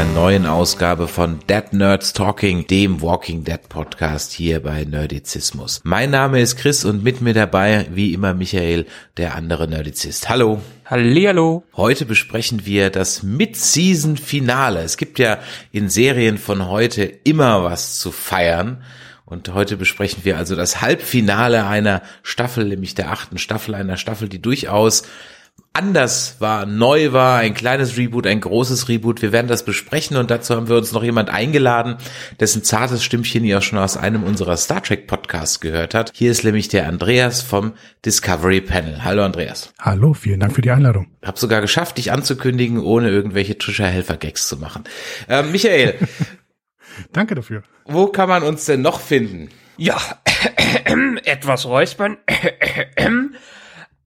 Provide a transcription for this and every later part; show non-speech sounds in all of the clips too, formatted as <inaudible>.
Einer neuen Ausgabe von Dead Nerds Talking, dem Walking Dead Podcast hier bei Nerdizismus. Mein Name ist Chris und mit mir dabei, wie immer, Michael, der andere Nerdizist. Hallo. Hallihallo. Heute besprechen wir das Mid-Season-Finale. Es gibt ja in Serien von heute immer was zu feiern. Und heute besprechen wir also das Halbfinale einer Staffel, nämlich der achten Staffel, einer Staffel, die durchaus anders war, neu war, ein kleines Reboot, ein großes Reboot. Wir werden das besprechen und dazu haben wir uns noch jemand eingeladen, dessen zartes Stimmchen ihr auch schon aus einem unserer Star Trek Podcasts gehört hat. Hier ist nämlich der Andreas vom Discovery Panel. Hallo Andreas. Hallo, vielen Dank für die Einladung. Hab sogar geschafft, dich anzukündigen, ohne irgendwelche Trisha-Helfer-Gags zu machen. Ähm, Michael, <laughs> Danke dafür. wo kann man uns denn noch finden? Ja, <clears throat> etwas räuspern. <clears throat>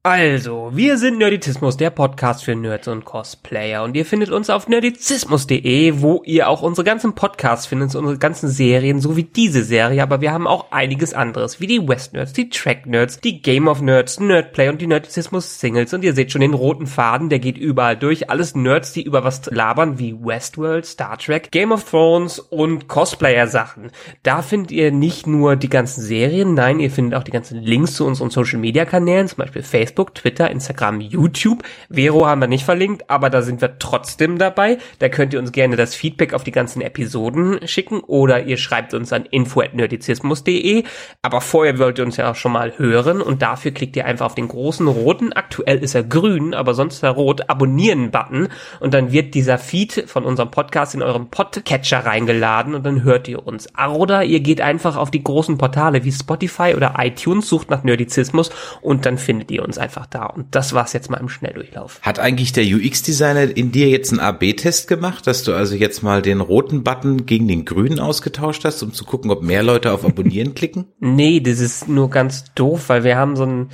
Also, wir sind Nerditismus, der Podcast für Nerds und Cosplayer. Und ihr findet uns auf nerdizismus.de, wo ihr auch unsere ganzen Podcasts findet, unsere ganzen Serien, so wie diese Serie. Aber wir haben auch einiges anderes, wie die West Nerds, die Track Nerds, die Game of Nerds, Nerdplay und die Nerdizismus Singles. Und ihr seht schon den roten Faden, der geht überall durch. Alles Nerds, die über was labern, wie Westworld, Star Trek, Game of Thrones und Cosplayer-Sachen. Da findet ihr nicht nur die ganzen Serien, nein, ihr findet auch die ganzen Links zu unseren Social Media Kanälen, zum Beispiel Facebook, Twitter, Instagram, YouTube. Vero haben wir nicht verlinkt, aber da sind wir trotzdem dabei. Da könnt ihr uns gerne das Feedback auf die ganzen Episoden schicken oder ihr schreibt uns an info@nerdizismus.de. Aber vorher wollt ihr uns ja auch schon mal hören und dafür klickt ihr einfach auf den großen roten, aktuell ist er grün, aber sonst er rot, Abonnieren-Button und dann wird dieser Feed von unserem Podcast in eurem Podcatcher reingeladen und dann hört ihr uns. Oder ihr geht einfach auf die großen Portale wie Spotify oder iTunes, sucht nach Nerdizismus und dann findet ihr uns einfach da. Und das war's jetzt mal im Schnelldurchlauf. Hat eigentlich der UX-Designer in dir jetzt einen AB-Test gemacht, dass du also jetzt mal den roten Button gegen den grünen ausgetauscht hast, um zu gucken, ob mehr Leute auf Abonnieren <laughs> klicken? Nee, das ist nur ganz doof, weil wir haben so ein,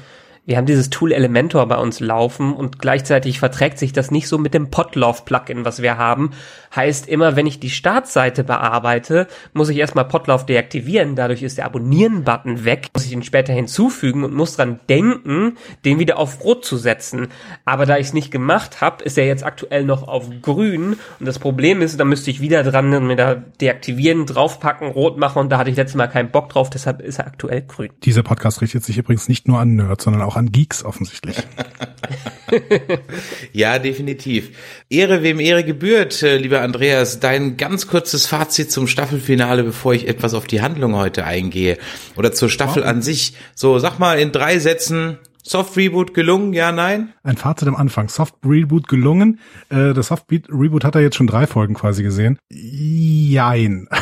wir haben dieses Tool Elementor bei uns laufen und gleichzeitig verträgt sich das nicht so mit dem Podlove-Plugin, was wir haben. Heißt immer, wenn ich die Startseite bearbeite, muss ich erstmal Podlove deaktivieren. Dadurch ist der Abonnieren-Button weg. Muss ich ihn später hinzufügen und muss dran denken, den wieder auf Rot zu setzen. Aber da ich es nicht gemacht habe, ist er jetzt aktuell noch auf Grün. Und das Problem ist, da müsste ich wieder dran und mir da deaktivieren, draufpacken, rot machen. Und da hatte ich letztes Mal keinen Bock drauf. Deshalb ist er aktuell grün. Dieser Podcast richtet sich übrigens nicht nur an Nerds, sondern auch an Geeks offensichtlich. <laughs> Ja, definitiv. Ehre wem Ehre gebührt, äh, lieber Andreas. Dein ganz kurzes Fazit zum Staffelfinale, bevor ich etwas auf die Handlung heute eingehe. Oder zur Staffel an sich. So, sag mal in drei Sätzen, Soft Reboot gelungen, ja, nein? Ein Fazit am Anfang. Soft Reboot gelungen. Äh, das Soft Reboot hat er jetzt schon drei Folgen quasi gesehen. Jein. <laughs>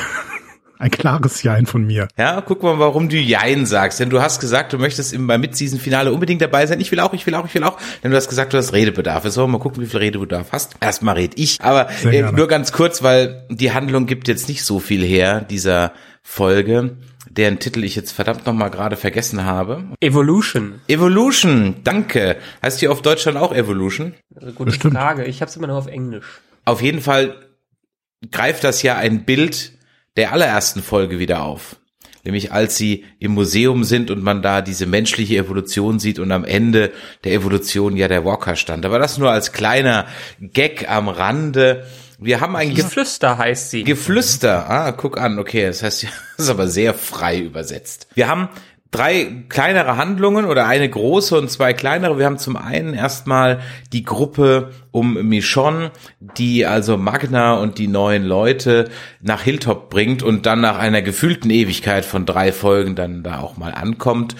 Ein klares Jein von mir. Ja, guck mal, warum du Jein sagst. Denn du hast gesagt, du möchtest im, beim Mid-Season-Finale unbedingt dabei sein. Ich will auch, ich will auch, ich will auch. Denn du hast gesagt, du hast Redebedarf. Jetzt wollen wir mal gucken, wie viel Redebedarf hast. Erstmal red ich. Aber äh, nur ganz kurz, weil die Handlung gibt jetzt nicht so viel her, dieser Folge, deren Titel ich jetzt verdammt nochmal gerade vergessen habe. Evolution. Evolution, danke. Heißt die auf Deutsch dann auch Evolution? Also gute Bestimmt. Frage. Ich habe es immer noch auf Englisch. Auf jeden Fall greift das ja ein Bild der allerersten Folge wieder auf. Nämlich als sie im Museum sind und man da diese menschliche Evolution sieht und am Ende der Evolution ja der Walker stand. Aber das nur als kleiner Gag am Rande. Wir haben ein Gef Geflüster heißt sie. Geflüster. Ah, guck an. Okay, das heißt, <laughs> das ist aber sehr frei übersetzt. Wir haben drei kleinere Handlungen oder eine große und zwei kleinere. Wir haben zum einen erstmal die Gruppe um Michonne, die also Magna und die neuen Leute nach Hilltop bringt und dann nach einer gefühlten Ewigkeit von drei Folgen dann da auch mal ankommt.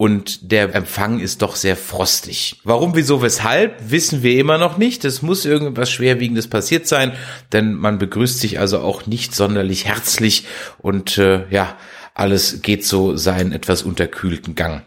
Und der Empfang ist doch sehr frostig. Warum, wieso, weshalb, wissen wir immer noch nicht. Es muss irgendwas Schwerwiegendes passiert sein, denn man begrüßt sich also auch nicht sonderlich herzlich und äh, ja, alles geht so seinen etwas unterkühlten Gang.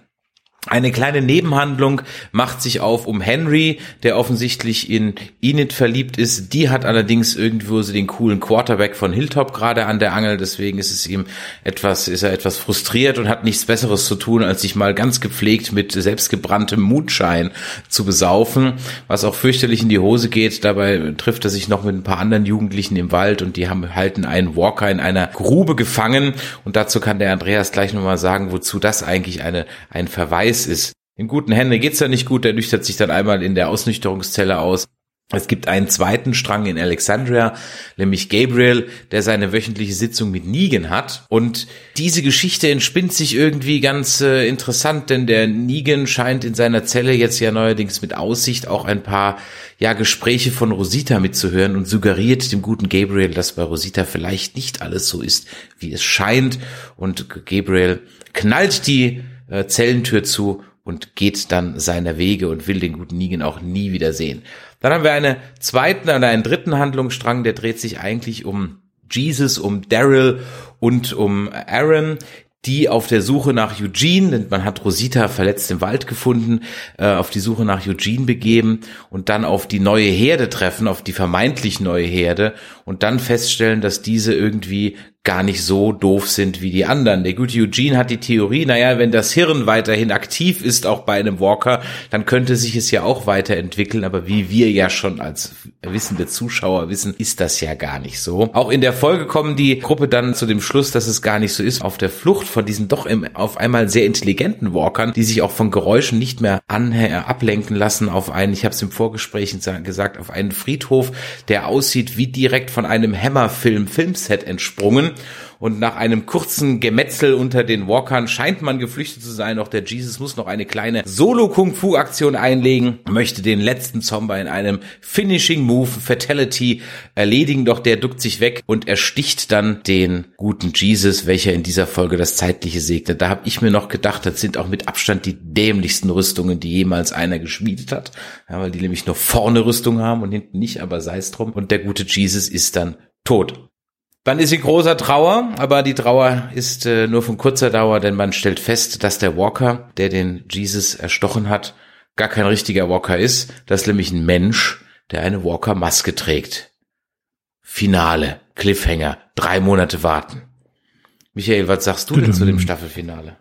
Eine kleine Nebenhandlung macht sich auf um Henry, der offensichtlich in Enid verliebt ist. Die hat allerdings irgendwo so den coolen Quarterback von Hilltop gerade an der Angel. Deswegen ist es ihm etwas, ist er etwas frustriert und hat nichts Besseres zu tun, als sich mal ganz gepflegt mit selbstgebranntem Mutschein zu besaufen, was auch fürchterlich in die Hose geht. Dabei trifft er sich noch mit ein paar anderen Jugendlichen im Wald und die haben halten einen Walker in einer Grube gefangen. Und dazu kann der Andreas gleich nochmal sagen, wozu das eigentlich eine, ein Verweis weiß ist. In guten Händen geht's ja nicht gut, der nüchtert sich dann einmal in der Ausnüchterungszelle aus. Es gibt einen zweiten Strang in Alexandria, nämlich Gabriel, der seine wöchentliche Sitzung mit Negan hat. Und diese Geschichte entspinnt sich irgendwie ganz äh, interessant, denn der Negan scheint in seiner Zelle jetzt ja neuerdings mit Aussicht auch ein paar ja Gespräche von Rosita mitzuhören und suggeriert dem guten Gabriel, dass bei Rosita vielleicht nicht alles so ist, wie es scheint. Und Gabriel knallt die äh, Zellentür zu und geht dann seiner Wege und will den guten Negan auch nie wieder sehen. Dann haben wir einen zweiten oder einen dritten Handlungsstrang, der dreht sich eigentlich um Jesus, um Daryl und um Aaron, die auf der Suche nach Eugene, denn man hat Rosita verletzt im Wald gefunden, äh, auf die Suche nach Eugene begeben und dann auf die neue Herde treffen, auf die vermeintlich neue Herde und dann feststellen, dass diese irgendwie gar nicht so doof sind wie die anderen. Der gute Eugene hat die Theorie, naja, wenn das Hirn weiterhin aktiv ist, auch bei einem Walker, dann könnte sich es ja auch weiterentwickeln, aber wie wir ja schon als wissende Zuschauer wissen, ist das ja gar nicht so. Auch in der Folge kommen die Gruppe dann zu dem Schluss, dass es gar nicht so ist, auf der Flucht von diesen doch im, auf einmal sehr intelligenten Walkern, die sich auch von Geräuschen nicht mehr an, äh, ablenken lassen auf einen, ich habe es im Vorgespräch gesagt, auf einen Friedhof, der aussieht wie direkt von einem Hammerfilm Filmset entsprungen und nach einem kurzen Gemetzel unter den Walkern scheint man geflüchtet zu sein. Doch der Jesus muss noch eine kleine Solo-Kung-Fu-Aktion einlegen, möchte den letzten Zomber in einem Finishing Move Fatality erledigen, doch der duckt sich weg und ersticht dann den guten Jesus, welcher in dieser Folge das Zeitliche segnet. Da habe ich mir noch gedacht, das sind auch mit Abstand die dämlichsten Rüstungen, die jemals einer geschmiedet hat, ja, weil die nämlich nur vorne Rüstung haben und hinten nicht, aber sei es drum. Und der gute Jesus ist dann tot. Dann ist sie großer Trauer, aber die Trauer ist äh, nur von kurzer Dauer, denn man stellt fest, dass der Walker, der den Jesus erstochen hat, gar kein richtiger Walker ist. Das ist nämlich ein Mensch, der eine Walker-Maske trägt. Finale, Cliffhanger, drei Monate warten. Michael, was sagst du denn zu dem Staffelfinale?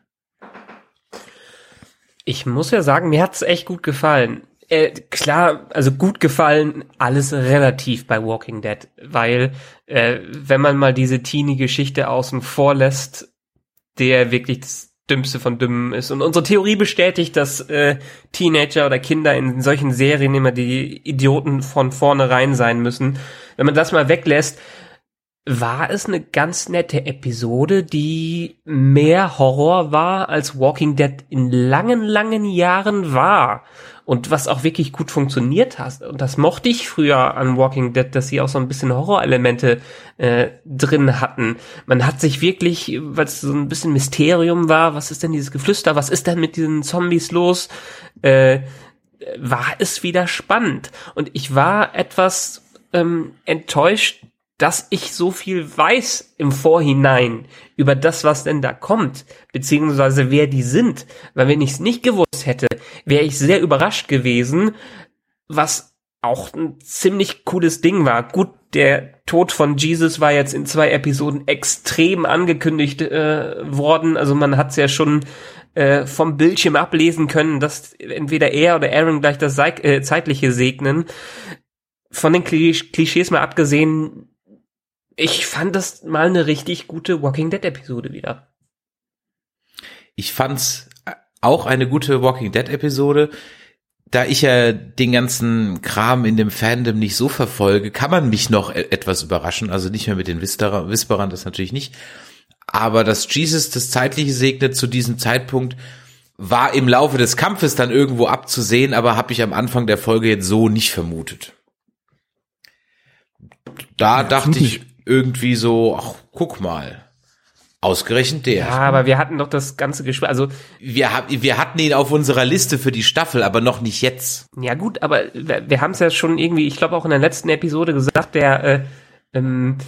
Ich muss ja sagen, mir hat's echt gut gefallen äh, klar, also gut gefallen, alles relativ bei Walking Dead, weil äh, wenn man mal diese Teenie-Geschichte außen vor lässt, der wirklich das Dümmste von Dümmen ist. Und unsere Theorie bestätigt, dass äh, Teenager oder Kinder in solchen Serien immer die Idioten von vornherein sein müssen. Wenn man das mal weglässt, war es eine ganz nette Episode, die mehr Horror war, als Walking Dead in langen, langen Jahren war und was auch wirklich gut funktioniert hat. Und das mochte ich früher an Walking Dead, dass sie auch so ein bisschen Horrorelemente äh, drin hatten. Man hat sich wirklich, weil es so ein bisschen Mysterium war, was ist denn dieses Geflüster, was ist denn mit diesen Zombies los, äh, war es wieder spannend. Und ich war etwas ähm, enttäuscht, dass ich so viel weiß im Vorhinein über das, was denn da kommt, beziehungsweise wer die sind. Weil wenn ich es nicht gewusst hätte, wäre ich sehr überrascht gewesen, was auch ein ziemlich cooles Ding war. Gut, der Tod von Jesus war jetzt in zwei Episoden extrem angekündigt äh, worden. Also man hat es ja schon äh, vom Bildschirm ablesen können, dass entweder er oder Aaron gleich das Seik äh, zeitliche segnen. Von den Klischees mal abgesehen, ich fand das mal eine richtig gute Walking Dead Episode wieder. Ich fand's auch eine gute Walking Dead Episode. Da ich ja den ganzen Kram in dem Fandom nicht so verfolge, kann man mich noch e- etwas überraschen. Also nicht mehr mit den Whisperern, das natürlich nicht. Aber dass Jesus das Zeitliche segnet zu diesem Zeitpunkt, war im Laufe des Kampfes dann irgendwo abzusehen, aber habe ich am Anfang der Folge jetzt so nicht vermutet. Da ja, dachte ich, irgendwie so, ach, guck mal. Ausgerechnet der. Ja, aber wir hatten doch das ganze Gespräch, also. Wir, wir hatten ihn auf unserer Liste für die Staffel, aber noch nicht jetzt. Ja gut, aber wir, wir haben es ja schon irgendwie, ich glaube auch in der letzten Episode gesagt, der äh, ähm,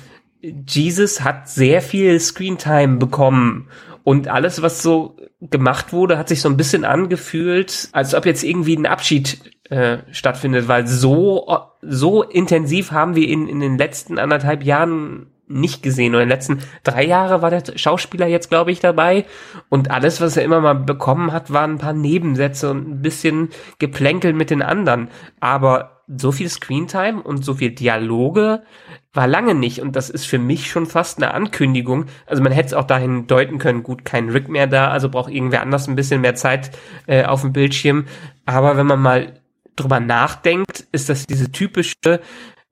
Jesus hat sehr viel Screentime bekommen Und alles, was so gemacht wurde, hat sich so ein bisschen angefühlt, als ob jetzt irgendwie ein Abschied äh, stattfindet, weil so, so intensiv haben wir ihn in den letzten anderthalb Jahren nicht gesehen. Und in den letzten drei Jahre war der Schauspieler jetzt, glaube ich, dabei. Und alles, was er immer mal bekommen hat, waren ein paar Nebensätze und ein bisschen Geplänkel mit den anderen. Aber so viel Screentime und so viel Dialoge war lange nicht. Und das ist für mich schon fast eine Ankündigung. Also man hätte es auch dahin deuten können, gut, kein Rick mehr da, also braucht irgendwer anders ein bisschen mehr Zeit äh, auf dem Bildschirm. Aber wenn man mal drüber nachdenkt, ist das diese typische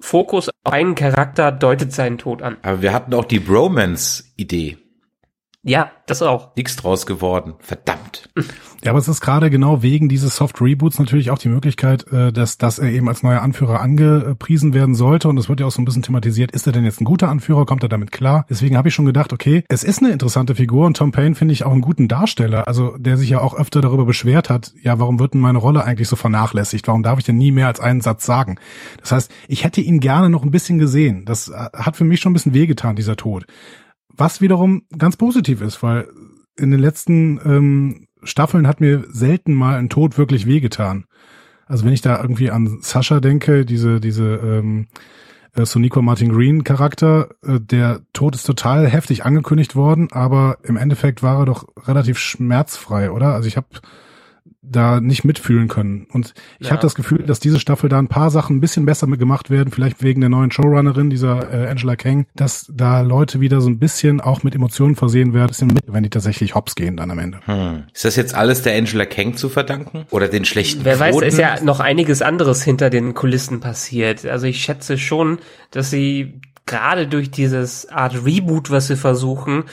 Fokus auf einen Charakter deutet seinen Tod an. Aber wir hatten auch die Bromance-Idee. Ja, das auch. Nix draus geworden. Verdammt. Ja, aber es ist gerade genau wegen dieses Soft Reboots natürlich auch die Möglichkeit, äh, dass, dass er eben als neuer Anführer angepriesen werden sollte. Und es wird ja auch so ein bisschen thematisiert, ist er denn jetzt ein guter Anführer? Kommt er damit klar? Deswegen habe ich schon gedacht, okay, es ist eine interessante Figur und Tom Payne finde ich auch einen guten Darsteller. Also der sich ja auch öfter darüber beschwert hat, ja, warum wird denn meine Rolle eigentlich so vernachlässigt? Warum darf ich denn nie mehr als einen Satz sagen? Das heißt, ich hätte ihn gerne noch ein bisschen gesehen. Das äh, hat für mich schon ein bisschen wehgetan, dieser Tod. Was wiederum ganz positiv ist, weil in den letzten ähm, Staffeln hat mir selten mal ein Tod wirklich wehgetan. Also wenn ich da irgendwie an Sascha denke, diese, diese ähm, äh, Sonico Martin Green Charakter, äh, der Tod ist total heftig angekündigt worden, aber im Endeffekt war er doch relativ schmerzfrei, oder? Also ich habe da nicht mitfühlen können. Und ich Ja. habe das Gefühl, dass diese Staffel da ein paar Sachen ein bisschen besser mit gemacht werden, vielleicht wegen der neuen Showrunnerin, dieser äh, Angela Kang, dass da Leute wieder so ein bisschen auch mit Emotionen versehen werden, bisschen mit, wenn die tatsächlich hops gehen dann am Ende. Hm. Ist das jetzt alles der Angela Kang zu verdanken? Oder den schlechten Wer weiß, Quoten? ist ja noch einiges anderes hinter den Kulissen passiert. Also ich schätze schon, dass sie gerade durch dieses Art Reboot, was sie versuchen,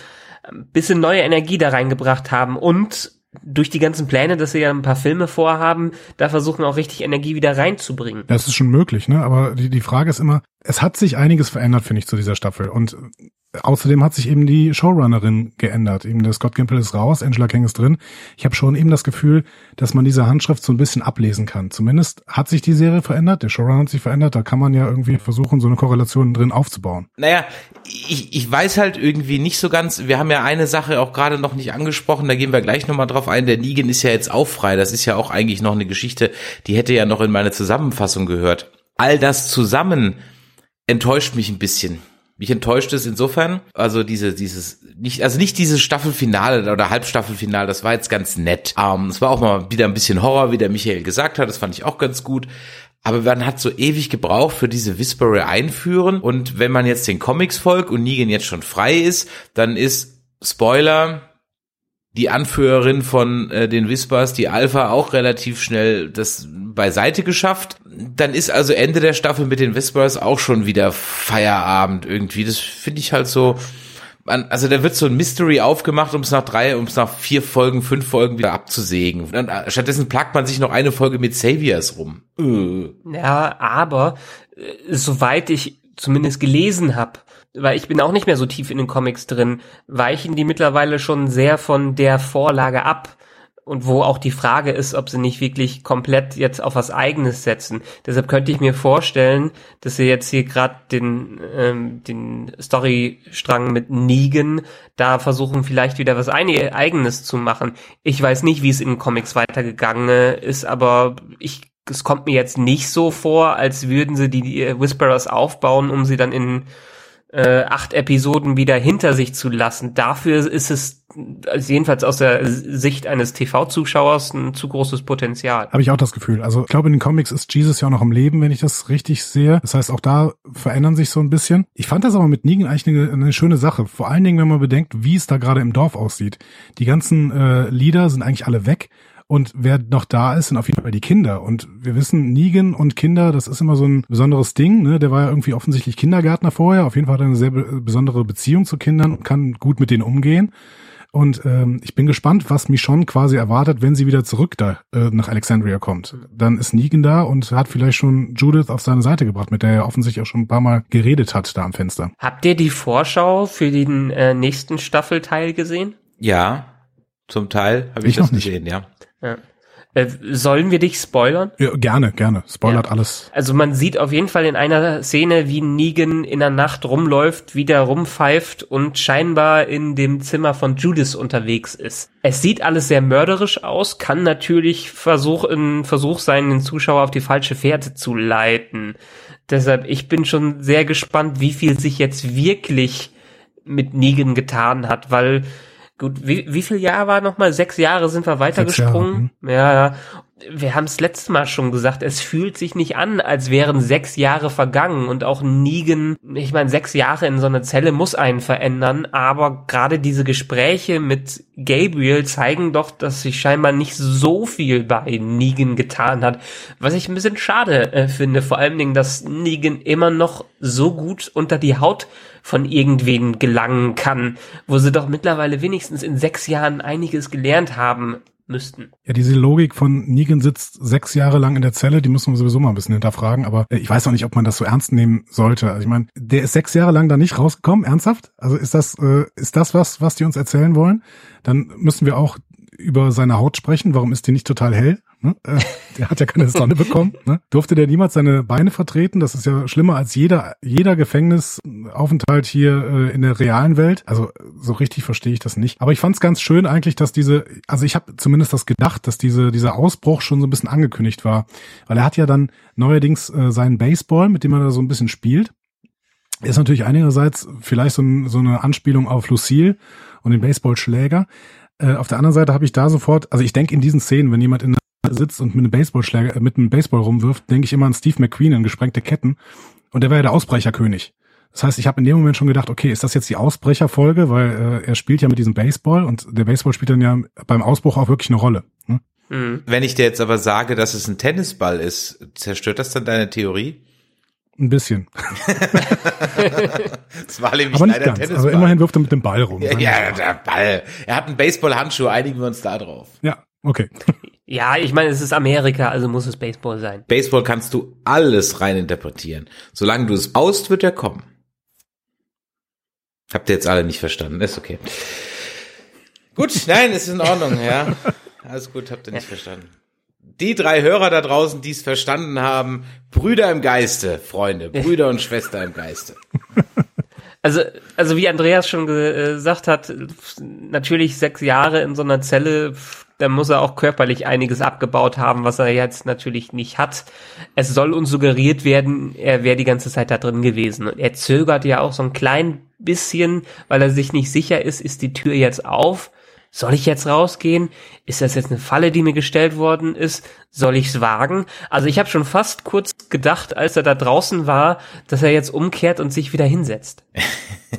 ein bisschen neue Energie da reingebracht haben und durch die ganzen Pläne, dass sie ja ein paar Filme vorhaben, da versuchen auch richtig Energie wieder reinzubringen. Das ist schon möglich, ne? Aber die, die Frage ist immer, es hat sich einiges verändert, finde ich, zu dieser Staffel. Und äh, außerdem hat sich eben die Showrunnerin geändert. Eben der Scott Gimple ist raus, Angela Kang ist drin. Ich habe schon eben das Gefühl, dass man diese Handschrift so ein bisschen ablesen kann. Zumindest hat sich die Serie verändert, der Showrunner hat sich verändert. Da kann man ja irgendwie versuchen, so eine Korrelation drin aufzubauen. Naja, ich, ich weiß halt irgendwie nicht so ganz, wir haben ja eine Sache auch gerade noch nicht angesprochen, da gehen wir gleich nochmal drauf ein, der Negan ist ja jetzt auch frei, das ist ja auch eigentlich noch eine Geschichte, die hätte ja noch in meine Zusammenfassung gehört. All das zusammen enttäuscht mich ein bisschen. Mich enttäuscht es insofern, also diese, dieses, nicht, also nicht dieses Staffelfinale oder Halbstaffelfinale, das war jetzt ganz nett. Ähm, es war auch mal wieder ein bisschen Horror, wie der Michael gesagt hat, das fand ich auch ganz gut. Aber man hat so ewig gebraucht für diese Whisperer einführen. Und wenn man jetzt den Comics folgt und Negan jetzt schon frei ist, dann ist Spoiler die Anführerin von äh, den Whispers, die Alpha, auch relativ schnell das beiseite geschafft. Dann ist also Ende der Staffel mit den Whispers auch schon wieder Feierabend irgendwie. Das finde ich halt so. Also da wird so ein Mystery aufgemacht, um es nach drei, um es nach vier Folgen, fünf Folgen wieder abzusägen. Dann, äh, stattdessen plagt man sich noch eine Folge mit Saviors rum. Äh. Ja, aber äh, soweit ich zumindest gelesen habe, weil ich bin auch nicht mehr so tief in den Comics drin, weichen die mittlerweile schon sehr von der Vorlage ab. Und wo auch die Frage ist, ob sie nicht wirklich komplett jetzt auf was Eigenes setzen. Deshalb könnte ich mir vorstellen, dass sie jetzt hier gerade den, ähm, den Storystrang mit Negan da versuchen, vielleicht wieder was Eigenes zu machen. Ich weiß nicht, wie es in den Comics weitergegangen ist, aber ich es kommt mir jetzt nicht so vor, als würden sie die äh, Whisperers aufbauen, um sie dann in äh, acht Episoden wieder hinter sich zu lassen. Dafür ist es also jedenfalls aus der Sicht eines TV-Zuschauers ein zu großes Potenzial. Habe ich auch das Gefühl. Also ich glaube, in den Comics ist Jesus ja auch noch am Leben, wenn ich das richtig sehe. Das heißt, auch da verändern sich so ein bisschen. Ich fand das aber mit Negan eigentlich eine, eine schöne Sache. Vor allen Dingen, wenn man bedenkt, wie es da gerade im Dorf aussieht. Die ganzen äh, Lieder sind eigentlich alle weg. Und wer noch da ist, sind auf jeden Fall die Kinder. Und wir wissen, Negan und Kinder, das ist immer so ein besonderes Ding. Ne? Der war ja irgendwie offensichtlich Kindergärtner vorher. Auf jeden Fall hat er eine sehr be besondere Beziehung zu Kindern und kann gut mit denen umgehen. Und ähm, ich bin gespannt, was Michonne quasi erwartet, wenn sie wieder zurück da äh, nach Alexandria kommt. Dann ist Negan da und hat vielleicht schon Judith auf seine Seite gebracht, mit der er offensichtlich auch schon ein paar Mal geredet hat da am Fenster. Habt ihr die Vorschau für den äh, nächsten Staffelteil gesehen? Ja, zum Teil habe ich, Ich noch das nicht. gesehen, ja. Ja. Äh, sollen wir dich spoilern? Ja, gerne, gerne. Spoilert Ja. alles. Also man sieht auf jeden Fall in einer Szene, wie Negan in der Nacht rumläuft, wieder rumpfeift und scheinbar in dem Zimmer von Judith unterwegs ist. Es sieht alles sehr mörderisch aus, kann natürlich Versuch, ein Versuch sein, den Zuschauer auf die falsche Fährte zu leiten. Deshalb, ich bin schon sehr gespannt, wie viel sich jetzt wirklich mit Negan getan hat, weil Gut, wie, wie viel Jahr war nochmal? Sechs Jahre sind wir weitergesprungen. Ja, ja. Wir haben es letztes Mal schon gesagt, es fühlt sich nicht an, als wären sechs Jahre vergangen und auch Negan, ich meine, sechs Jahre in so einer Zelle muss einen verändern, aber gerade diese Gespräche mit Gabriel zeigen doch, dass sich scheinbar nicht so viel bei Negan getan hat, was ich ein bisschen schade äh, finde, vor allen Dingen, dass Negan immer noch so gut unter die Haut von irgendwen gelangen kann, wo sie doch mittlerweile wenigstens in sechs Jahren einiges gelernt haben müssten. Ja, diese Logik von Negan sitzt sechs Jahre lang in der Zelle, die müssen wir sowieso mal ein bisschen hinterfragen, aber äh, ich weiß auch nicht, ob man das so ernst nehmen sollte. Also ich meine, der ist sechs Jahre lang da nicht rausgekommen, ernsthaft? Also ist das, äh, ist das was, was die uns erzählen wollen? Dann müssen wir auch über seine Haut sprechen. Warum ist die nicht total hell? Ne? Äh, der hat ja keine Sonne bekommen. Ne? Durfte der niemals seine Beine vertreten? Das ist ja schlimmer als jeder, jeder Gefängnisaufenthalt hier äh, in der realen Welt. Also so richtig verstehe ich das nicht. Aber ich fand es ganz schön eigentlich, dass diese, also ich habe zumindest das gedacht, dass diese dieser Ausbruch schon so ein bisschen angekündigt war. Weil er hat ja dann neuerdings äh, seinen Baseball, mit dem er da so ein bisschen spielt. Ist natürlich einigerseits vielleicht so, ein, so eine Anspielung auf Lucille und den Baseballschläger. Äh, auf der anderen Seite habe ich da sofort, also ich denke in diesen Szenen, wenn jemand in sitzt und mit einem Baseballschläger, mit einem Baseball rumwirft, denke ich immer an Steve McQueen in gesprengte Ketten. Und der war ja der Ausbrecherkönig. Das heißt, ich habe in dem Moment schon gedacht, okay, ist das jetzt die Ausbrecherfolge, weil äh, er spielt ja mit diesem Baseball und der Baseball spielt dann ja beim Ausbruch auch wirklich eine Rolle. Ne? Mhm. Wenn ich dir jetzt aber sage, dass es ein Tennisball ist, zerstört das dann deine Theorie? Ein bisschen. <laughs> Es war nämlich Aber nicht leider ganz. Tennisball. Also immerhin wirft er mit dem Ball rum. ja, wir ja, der Ball. Er hat einen Baseballhandschuh, einigen wir uns da drauf. ja, okay. Ja, ich meine, es ist Amerika, also muss es Baseball sein. Baseball kannst du alles reininterpretieren. Solange du es baust, wird er kommen. Habt ihr jetzt alle nicht verstanden? Ist okay. Gut, nein, ist in Ordnung, ja. Alles gut, habt ihr nicht verstanden. Die drei Hörer da draußen, die es verstanden haben, Brüder im Geiste, Freunde, Brüder und Schwester im Geiste. Also, also wie Andreas schon äh, gesagt hat, natürlich sechs Jahre in so einer Zelle, da muss er auch körperlich einiges abgebaut haben, was er jetzt natürlich nicht hat. Es soll uns suggeriert werden, er wäre die ganze Zeit da drin gewesen. Und er zögert ja auch so ein klein bisschen, weil er sich nicht sicher ist, ist die Tür jetzt auf? Soll ich jetzt rausgehen? Ist das jetzt eine Falle, die mir gestellt worden ist? Soll ich's wagen? Also ich habe schon fast kurz gedacht, als er da draußen war, dass er jetzt umkehrt und sich wieder hinsetzt.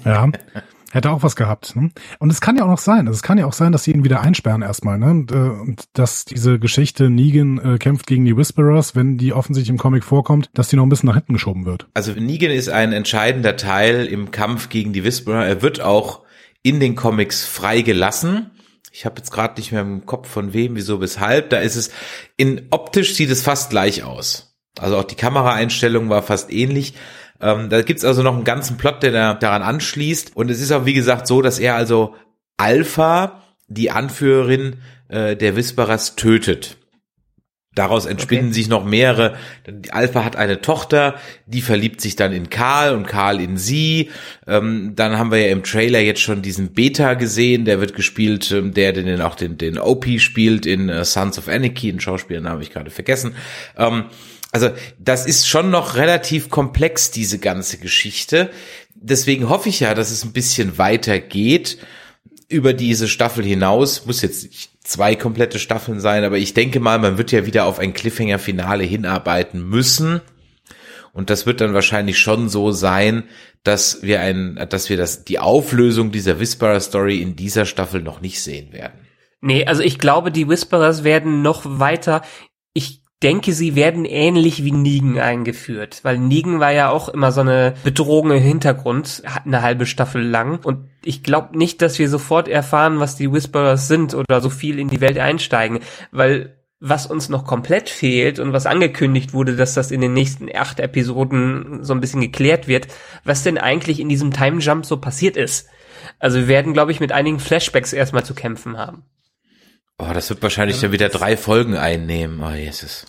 Ja. <laughs> Hätte auch was gehabt. Ne? Und es kann ja auch noch sein. Es kann ja auch sein, dass sie ihn wieder einsperren erstmal. Ne? Und, äh, und dass diese Geschichte Negan äh, kämpft gegen die Whisperers, wenn die offensichtlich im Comic vorkommt, dass die noch ein bisschen nach hinten geschoben wird. Also Negan ist ein entscheidender Teil im Kampf gegen die Whisperer. Er wird auch in den Comics freigelassen. Ich habe jetzt gerade nicht mehr im Kopf von wem, wieso, weshalb. Da ist es in optisch sieht es fast gleich aus. Also auch die Kameraeinstellung war fast ähnlich. Ähm, da gibt's also noch einen ganzen Plot, der da, daran anschließt. Und es ist auch wie gesagt so, dass er also Alpha, die Anführerin äh, der Whisperers, tötet. Daraus entspinnen Okay. sich noch mehrere. Die Alpha hat eine Tochter, die verliebt sich dann in Karl und Karl in sie. Ähm, dann haben wir ja im Trailer jetzt schon diesen Beta gesehen, der wird gespielt, ähm, der den auch den, den OP spielt in äh, Sons of Anarchy, einen Schauspielernamen habe ich gerade vergessen. Ähm, also das ist schon noch relativ komplex, diese ganze Geschichte. Deswegen hoffe ich ja, dass es ein bisschen weiter geht über diese Staffel hinaus. Muss jetzt nicht zwei komplette Staffeln sein, aber ich denke mal, man wird ja wieder auf ein Cliffhanger-Finale hinarbeiten müssen. Und das wird dann wahrscheinlich schon so sein, dass wir ein, dass wir das, die Auflösung dieser Whisperer-Story in dieser Staffel noch nicht sehen werden. Nee, also ich glaube, die Whisperers werden noch weiter. Denke, sie werden ähnlich wie Negan eingeführt, weil Negan war ja auch immer so eine Bedrohung Hintergrund, eine halbe Staffel lang und ich glaube nicht, dass wir sofort erfahren, was die Whisperers sind oder so viel in die Welt einsteigen, weil was uns noch komplett fehlt und was angekündigt wurde, dass das in den nächsten acht Episoden so ein bisschen geklärt wird, was denn eigentlich in diesem Time Jump so passiert ist. Also wir werden, glaube ich, mit einigen Flashbacks erstmal zu kämpfen haben. Das wird wahrscheinlich dann wieder drei Folgen einnehmen. Oh, Jesus.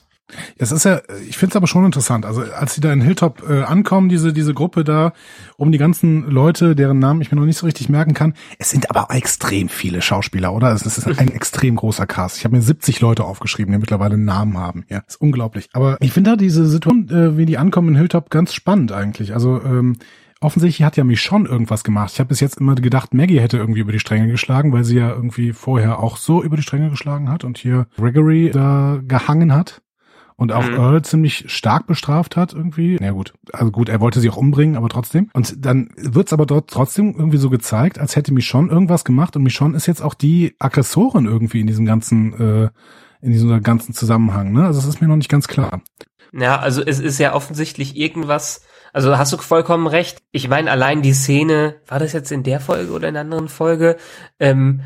Es ist ja, ich finde es aber schon interessant. Also als sie da in Hilltop äh, ankommen, diese diese Gruppe da, um die ganzen Leute, deren Namen ich mir noch nicht so richtig merken kann. Es sind aber extrem viele Schauspieler, oder? Es ist ein <laughs> extrem großer Cast. Ich habe mir 70 Leute aufgeschrieben, die mittlerweile einen Namen haben. Ja, ist unglaublich. Aber ich finde da diese Situation, äh, wie die ankommen in Hilltop, ganz spannend eigentlich. Also ähm, offensichtlich hat ja Michonne irgendwas gemacht. Ich habe bis jetzt immer gedacht, Maggie hätte irgendwie über die Stränge geschlagen, weil sie ja irgendwie vorher auch so über die Stränge geschlagen hat und hier Gregory da gehangen hat und auch mhm. Earl ziemlich stark bestraft hat irgendwie. Na ja, gut, also gut, er wollte sie auch umbringen, aber trotzdem. Und dann wird's aber dort trotzdem irgendwie so gezeigt, als hätte Michonne irgendwas gemacht und Michonne ist jetzt auch die Aggressorin irgendwie in diesem ganzen, äh, in diesem ganzen Zusammenhang. Ne? Also das ist mir noch nicht ganz klar. Ja, also es ist ja offensichtlich irgendwas, also hast du vollkommen recht. Ich meine, allein die Szene, war das jetzt in der Folge oder in einer anderen Folge, ähm,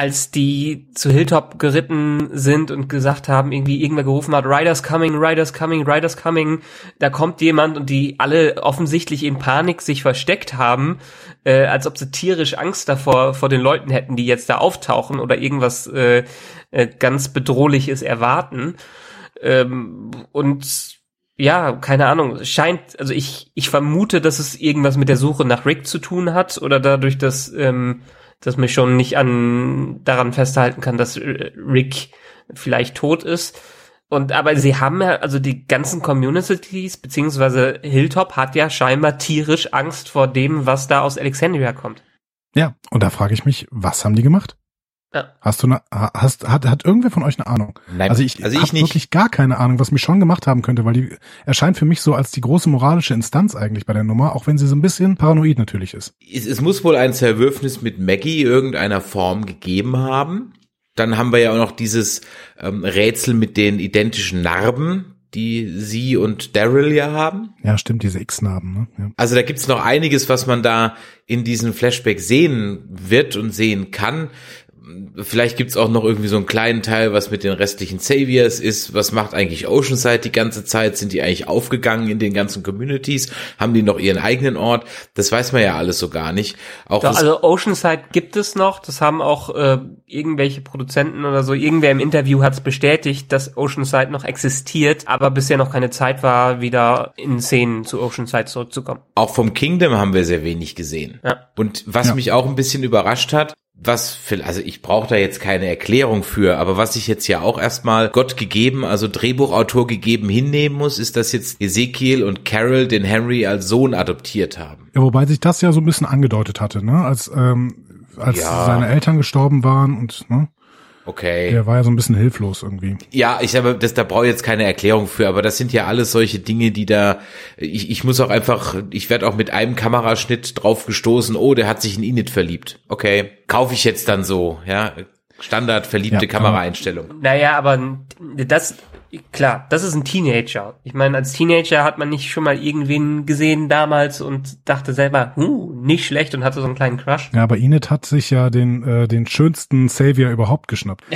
als die zu Hilltop geritten sind und gesagt haben, irgendwie irgendwer gerufen hat, Riders coming, Riders coming, Riders coming, da kommt jemand und die alle offensichtlich in Panik sich versteckt haben, äh, als ob sie tierisch Angst davor vor den Leuten hätten, die jetzt da auftauchen oder irgendwas äh, äh, ganz bedrohliches erwarten. Ähm, und ja, keine Ahnung, scheint, also ich, ich vermute, dass es irgendwas mit der Suche nach Rick zu tun hat oder dadurch, dass ähm, dass mich schon nicht an daran festhalten kann, dass Rick vielleicht tot ist. Und aber sie haben ja, also die ganzen Communities, beziehungsweise Hilltop hat ja scheinbar tierisch Angst vor dem, was da aus Alexandria kommt. Ja, und da frage ich mich, was haben die gemacht? Ja. Hast du eine, hast, hat, hat irgendwer von euch eine Ahnung? Nein, also ich, also ich habe wirklich gar keine Ahnung, was mich schon gemacht haben könnte, weil die erscheint für mich so als die große moralische Instanz eigentlich bei der Nummer, auch wenn sie so ein bisschen paranoid natürlich ist. Es, es muss wohl ein Zerwürfnis mit Maggie irgendeiner Form gegeben haben. Dann haben wir ja auch noch dieses ähm, Rätsel mit den identischen Narben, die sie und Daryl ja haben. Ja, stimmt, diese X-Narben. Ne? Ja. Also da gibt's noch einiges, was man da in diesem Flashback sehen wird und sehen kann. Vielleicht gibt's auch noch irgendwie so einen kleinen Teil, was mit den restlichen Saviors ist. Was macht eigentlich Oceanside die ganze Zeit? Sind die eigentlich aufgegangen in den ganzen Communities? Haben die noch ihren eigenen Ort? Das weiß man ja alles so gar nicht. Auch Doch, also Oceanside gibt es noch. Das haben auch äh, irgendwelche Produzenten oder so. Irgendwer im Interview hat's bestätigt, dass Oceanside noch existiert, aber bisher noch keine Zeit war, wieder in Szenen zu Oceanside zurückzukommen. Auch vom Kingdom haben wir sehr wenig gesehen. Ja. Und was ja. mich auch ein bisschen überrascht hat, was für, also ich brauche da jetzt keine Erklärung für, aber was ich jetzt ja auch erstmal Gott gegeben, also Drehbuchautor gegeben hinnehmen muss, ist, dass jetzt Ezekiel und Carol den Henry als Sohn adoptiert haben. Ja, wobei sich das ja so ein bisschen angedeutet hatte, ne? Als ähm, als ja. seine Eltern gestorben waren und ne? Okay. Der war ja so ein bisschen hilflos irgendwie. Ja, ich habe das, da brauche ich jetzt keine Erklärung für, aber das sind ja alles solche Dinge, die da, ich, ich muss auch einfach, ich werde auch mit einem Kameraschnitt drauf gestoßen, oh, der hat sich in Init verliebt. Okay, kaufe ich jetzt dann so, ja. Standard verliebte ja, Kameraeinstellung. Naja, aber das, klar, das ist ein Teenager. Ich meine, als Teenager hat man nicht schon mal irgendwen gesehen damals und dachte selber, huh, nicht schlecht und hatte so einen kleinen Crush. Ja, aber Enid hat sich ja den, äh, den schönsten Savior überhaupt geschnappt. <laughs>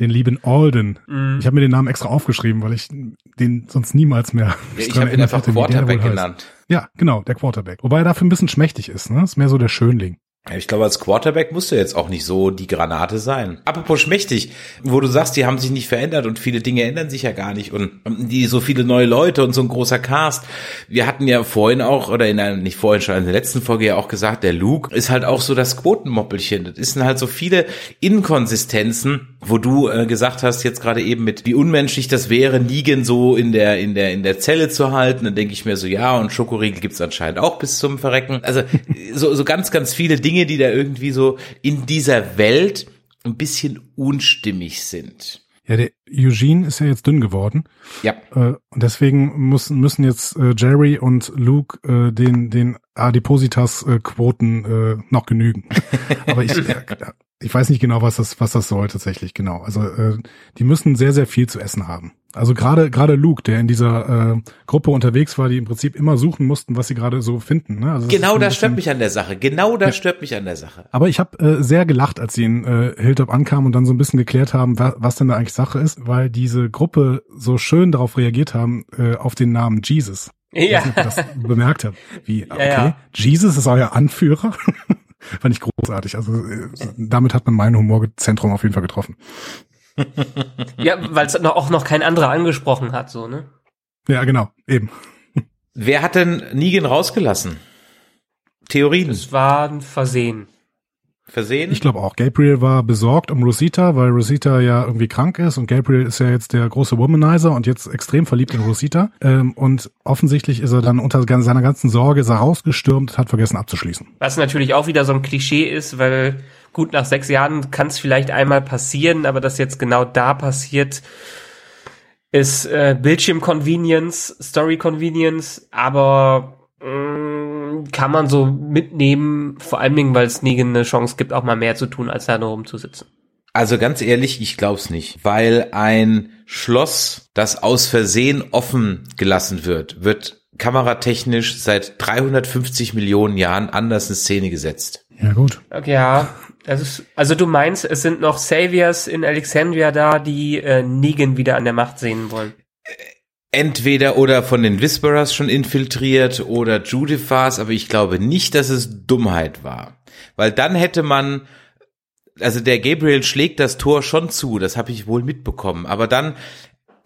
den lieben Alden. Mm. Ich habe mir den Namen extra aufgeschrieben, weil ich den sonst niemals mehr. Ja, ich <laughs> habe ihn einfach Quarterback genannt. Ja, genau, der Quarterback. Wobei er dafür ein bisschen schmächtig ist, ne? Ist mehr so der Schönling. Ich glaube, als Quarterback musste jetzt auch nicht so die Granate sein. Apropos schmächtig, wo du sagst, die haben sich nicht verändert und viele Dinge ändern sich ja gar nicht und die so viele neue Leute und so ein großer Cast. Wir hatten ja vorhin auch, oder in einer, nicht vorhin schon in der letzten Folge ja auch gesagt, der Luke ist halt auch so das Quotenmoppelchen. Das sind halt so viele Inkonsistenzen, wo du äh, gesagt hast, jetzt gerade eben mit, wie unmenschlich das wäre, Negan so in der, in der, in der Zelle zu halten. Dann denke ich mir so, ja, und Schokoriegel gibt's anscheinend auch bis zum Verrecken. Also so, so ganz, ganz viele Dinge Dinge, die da irgendwie so in dieser Welt ein bisschen unstimmig sind. Ja, der Eugene ist ja jetzt dünn geworden. Ja. Äh, und deswegen müssen, müssen jetzt äh, Jerry und Luke äh, den, den Adipositas-Quoten noch genügen. <laughs> Aber ich, ich weiß nicht genau, was das, was das soll tatsächlich genau. Also äh, die müssen sehr, sehr viel zu essen haben. Also gerade gerade Luke, der in dieser äh, Gruppe unterwegs war, die im Prinzip immer suchen mussten, was sie gerade so finden. Ne? Also genau das stört mich an der Sache. Genau das ja. stört mich an der Sache. Aber ich habe äh, sehr gelacht, als sie in äh, Hilltop ankamen und dann so ein bisschen geklärt haben, was, was denn da eigentlich Sache ist, weil diese Gruppe so schön darauf reagiert haben äh, auf den Namen Jesus. Ja. Ich weiß nicht, das bemerkt habt. Wie, okay, ja, ja. Jesus ist euer Anführer? <laughs> <laughs> Fand ich großartig. Also äh, damit hat man mein Humorzentrum auf jeden Fall getroffen. <laughs> Ja, weil es auch noch kein anderer angesprochen hat, so, ne? Ja, genau, eben. Wer hat denn Negan rausgelassen? Theorien Es war ein Versehen. Versehen? Ich glaube auch. Gabriel war besorgt um Rosita, weil Rosita ja irgendwie krank ist und Gabriel ist ja jetzt der große Womanizer und jetzt extrem verliebt in Rosita. Ähm, und offensichtlich ist er dann unter seiner ganzen Sorge ist er rausgestürmt, hat vergessen abzuschließen. Was natürlich auch wieder so ein Klischee ist, weil gut, nach sechs Jahren kann es vielleicht einmal passieren, aber dass jetzt genau da passiert, ist äh, Bildschirm-Convenience, Story-Convenience, aber mh, kann man so mitnehmen, vor allen Dingen, weil es Negan eine Chance gibt, auch mal mehr zu tun, als da nur rumzusitzen. Also ganz ehrlich, ich glaub's nicht, weil ein Schloss, das aus Versehen offen gelassen wird, wird kameratechnisch seit 350 Millionen Jahren anders in Szene gesetzt. Ja, gut. Okay, ja. Das ist, also du meinst, es sind noch Saviors in Alexandria da, die äh, Negan wieder an der Macht sehen wollen. Entweder oder von den Whisperers schon infiltriert oder Judith war's, aber ich glaube nicht, dass es Dummheit war. Weil dann hätte man, also der Gabriel schlägt das Tor schon zu, das habe ich wohl mitbekommen, aber dann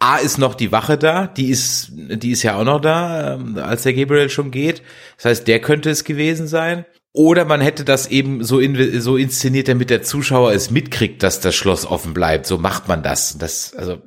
A ist noch die Wache da, die ist, die ist ja auch noch da, ähm, als der Gabriel schon geht. Das heißt, der könnte es gewesen sein. Oder man hätte das eben so, in, so inszeniert, damit der Zuschauer es mitkriegt, dass das Schloss offen bleibt. So macht man das. Das, also,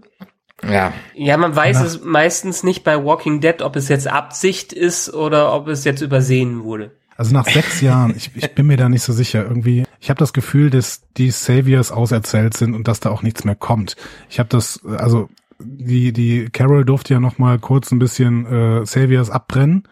ja. Ja, man weiß es meistens nicht bei Walking Dead, ob es jetzt Absicht ist oder ob es jetzt übersehen wurde. Also nach sechs <laughs> Jahren, ich, ich bin mir da nicht so sicher. Irgendwie, ich habe das Gefühl, dass die Saviors auserzählt sind und dass da auch nichts mehr kommt. Ich habe das, also die die Carol durfte ja noch mal kurz ein bisschen äh, Saviors abbrennen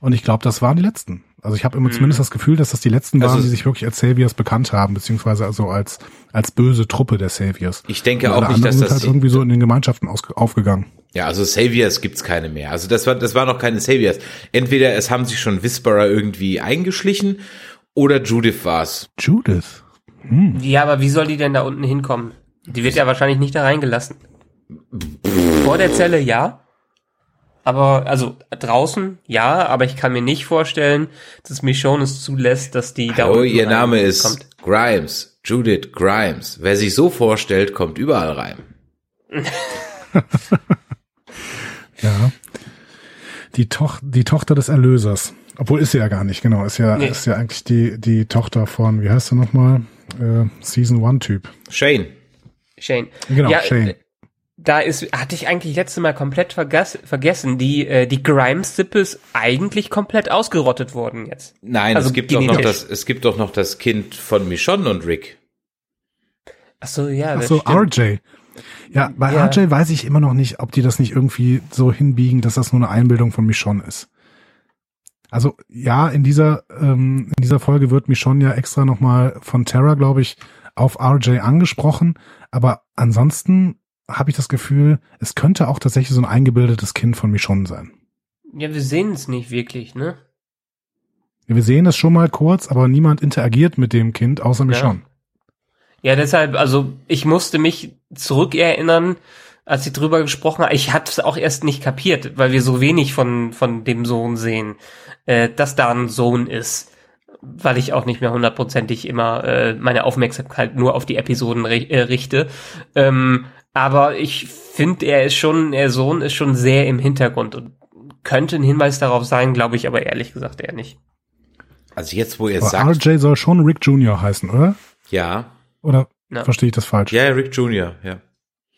und ich glaube, das waren die letzten. Also ich habe immer zumindest das Gefühl, dass das die letzten waren, Also- die sich wirklich als Saviors bekannt haben, beziehungsweise also als als böse Truppe der Saviors. Ich denke auch nicht, dass anderen das sind halt irgendwie so in den Gemeinschaften aus, aufgegangen. Ja, also Saviors gibt's keine mehr. Also das war, das war noch keine Saviors. Entweder es haben sich schon Whisperer irgendwie eingeschlichen oder Judith war's. Judith. Ja, aber wie soll die denn da unten hinkommen? Die wird ja wahrscheinlich nicht da reingelassen. Vor der Zelle ja. Aber, also draußen ja, aber ich kann mir nicht vorstellen, dass Michonne es zulässt, dass die da Hallo, unten ihr Name ist reinkommt. Grimes. Judith Grimes. Wer sich so vorstellt, kommt überall rein. <laughs> Ja. Die, Toch die Tochter des Erlösers. Obwohl ist sie ja gar nicht, genau. Ist ja, Nee. ist ja eigentlich die, die Tochter von, wie heißt er nochmal? Äh, Season One Typ. Shane. Shane. Genau, ja, Shane. Da ist, hatte ich eigentlich letzte Mal komplett vergass, vergessen, die, äh, die Grimes-Sippe ist eigentlich komplett ausgerottet worden jetzt. Nein, Also es gibt doch noch das, es gibt doch noch das Kind von Michonne und Rick. Ach so, ja, Ach so, stimmt. RJ. Ja, bei Ja. RJ weiß ich immer noch nicht, ob die das nicht irgendwie so hinbiegen, dass das nur eine Einbildung von Michonne ist. Also ja, in dieser ähm, in dieser Folge wird Michonne ja extra nochmal von Terra, glaube ich, auf RJ angesprochen. Aber ansonsten habe ich das Gefühl, es könnte auch tatsächlich so ein eingebildetes Kind von Michonne sein. Ja, wir sehen es nicht wirklich, ne? Wir sehen es schon mal kurz, aber niemand interagiert mit dem Kind außer Michonne. Ja, deshalb, also ich musste mich zurückerinnern, als sie drüber gesprochen hat. Ich hatte es auch erst nicht kapiert, weil wir so wenig von, von dem Sohn sehen, äh, dass da ein Sohn ist. Weil ich auch nicht mehr hundertprozentig immer äh, meine Aufmerksamkeit nur auf die Episoden äh, richte. Ähm, aber ich finde, er ist schon, der Sohn ist schon sehr im Hintergrund und könnte ein Hinweis darauf sein, glaube ich aber ehrlich gesagt eher nicht. Also jetzt, wo ihr Aber sagt, RJ soll schon Rick Jr. heißen, oder? ja, Oder Ja. verstehe ich das falsch? ja, Rick Jr., ja.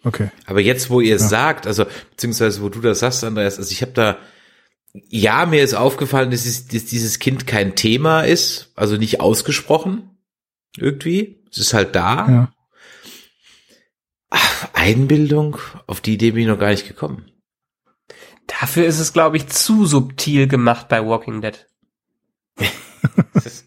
Okay. Aber jetzt, wo ihr es sagt, also beziehungsweise wo du das sagst, Andreas, also ich habe da, ja, mir ist aufgefallen, dass, es, dass dieses Kind kein Thema ist, also nicht ausgesprochen, irgendwie. Es ist halt da. Ja. Ach, Einbildung, auf die Idee bin ich noch gar nicht gekommen. Dafür ist es, glaube ich, zu subtil gemacht bei Walking Dead. <laughs>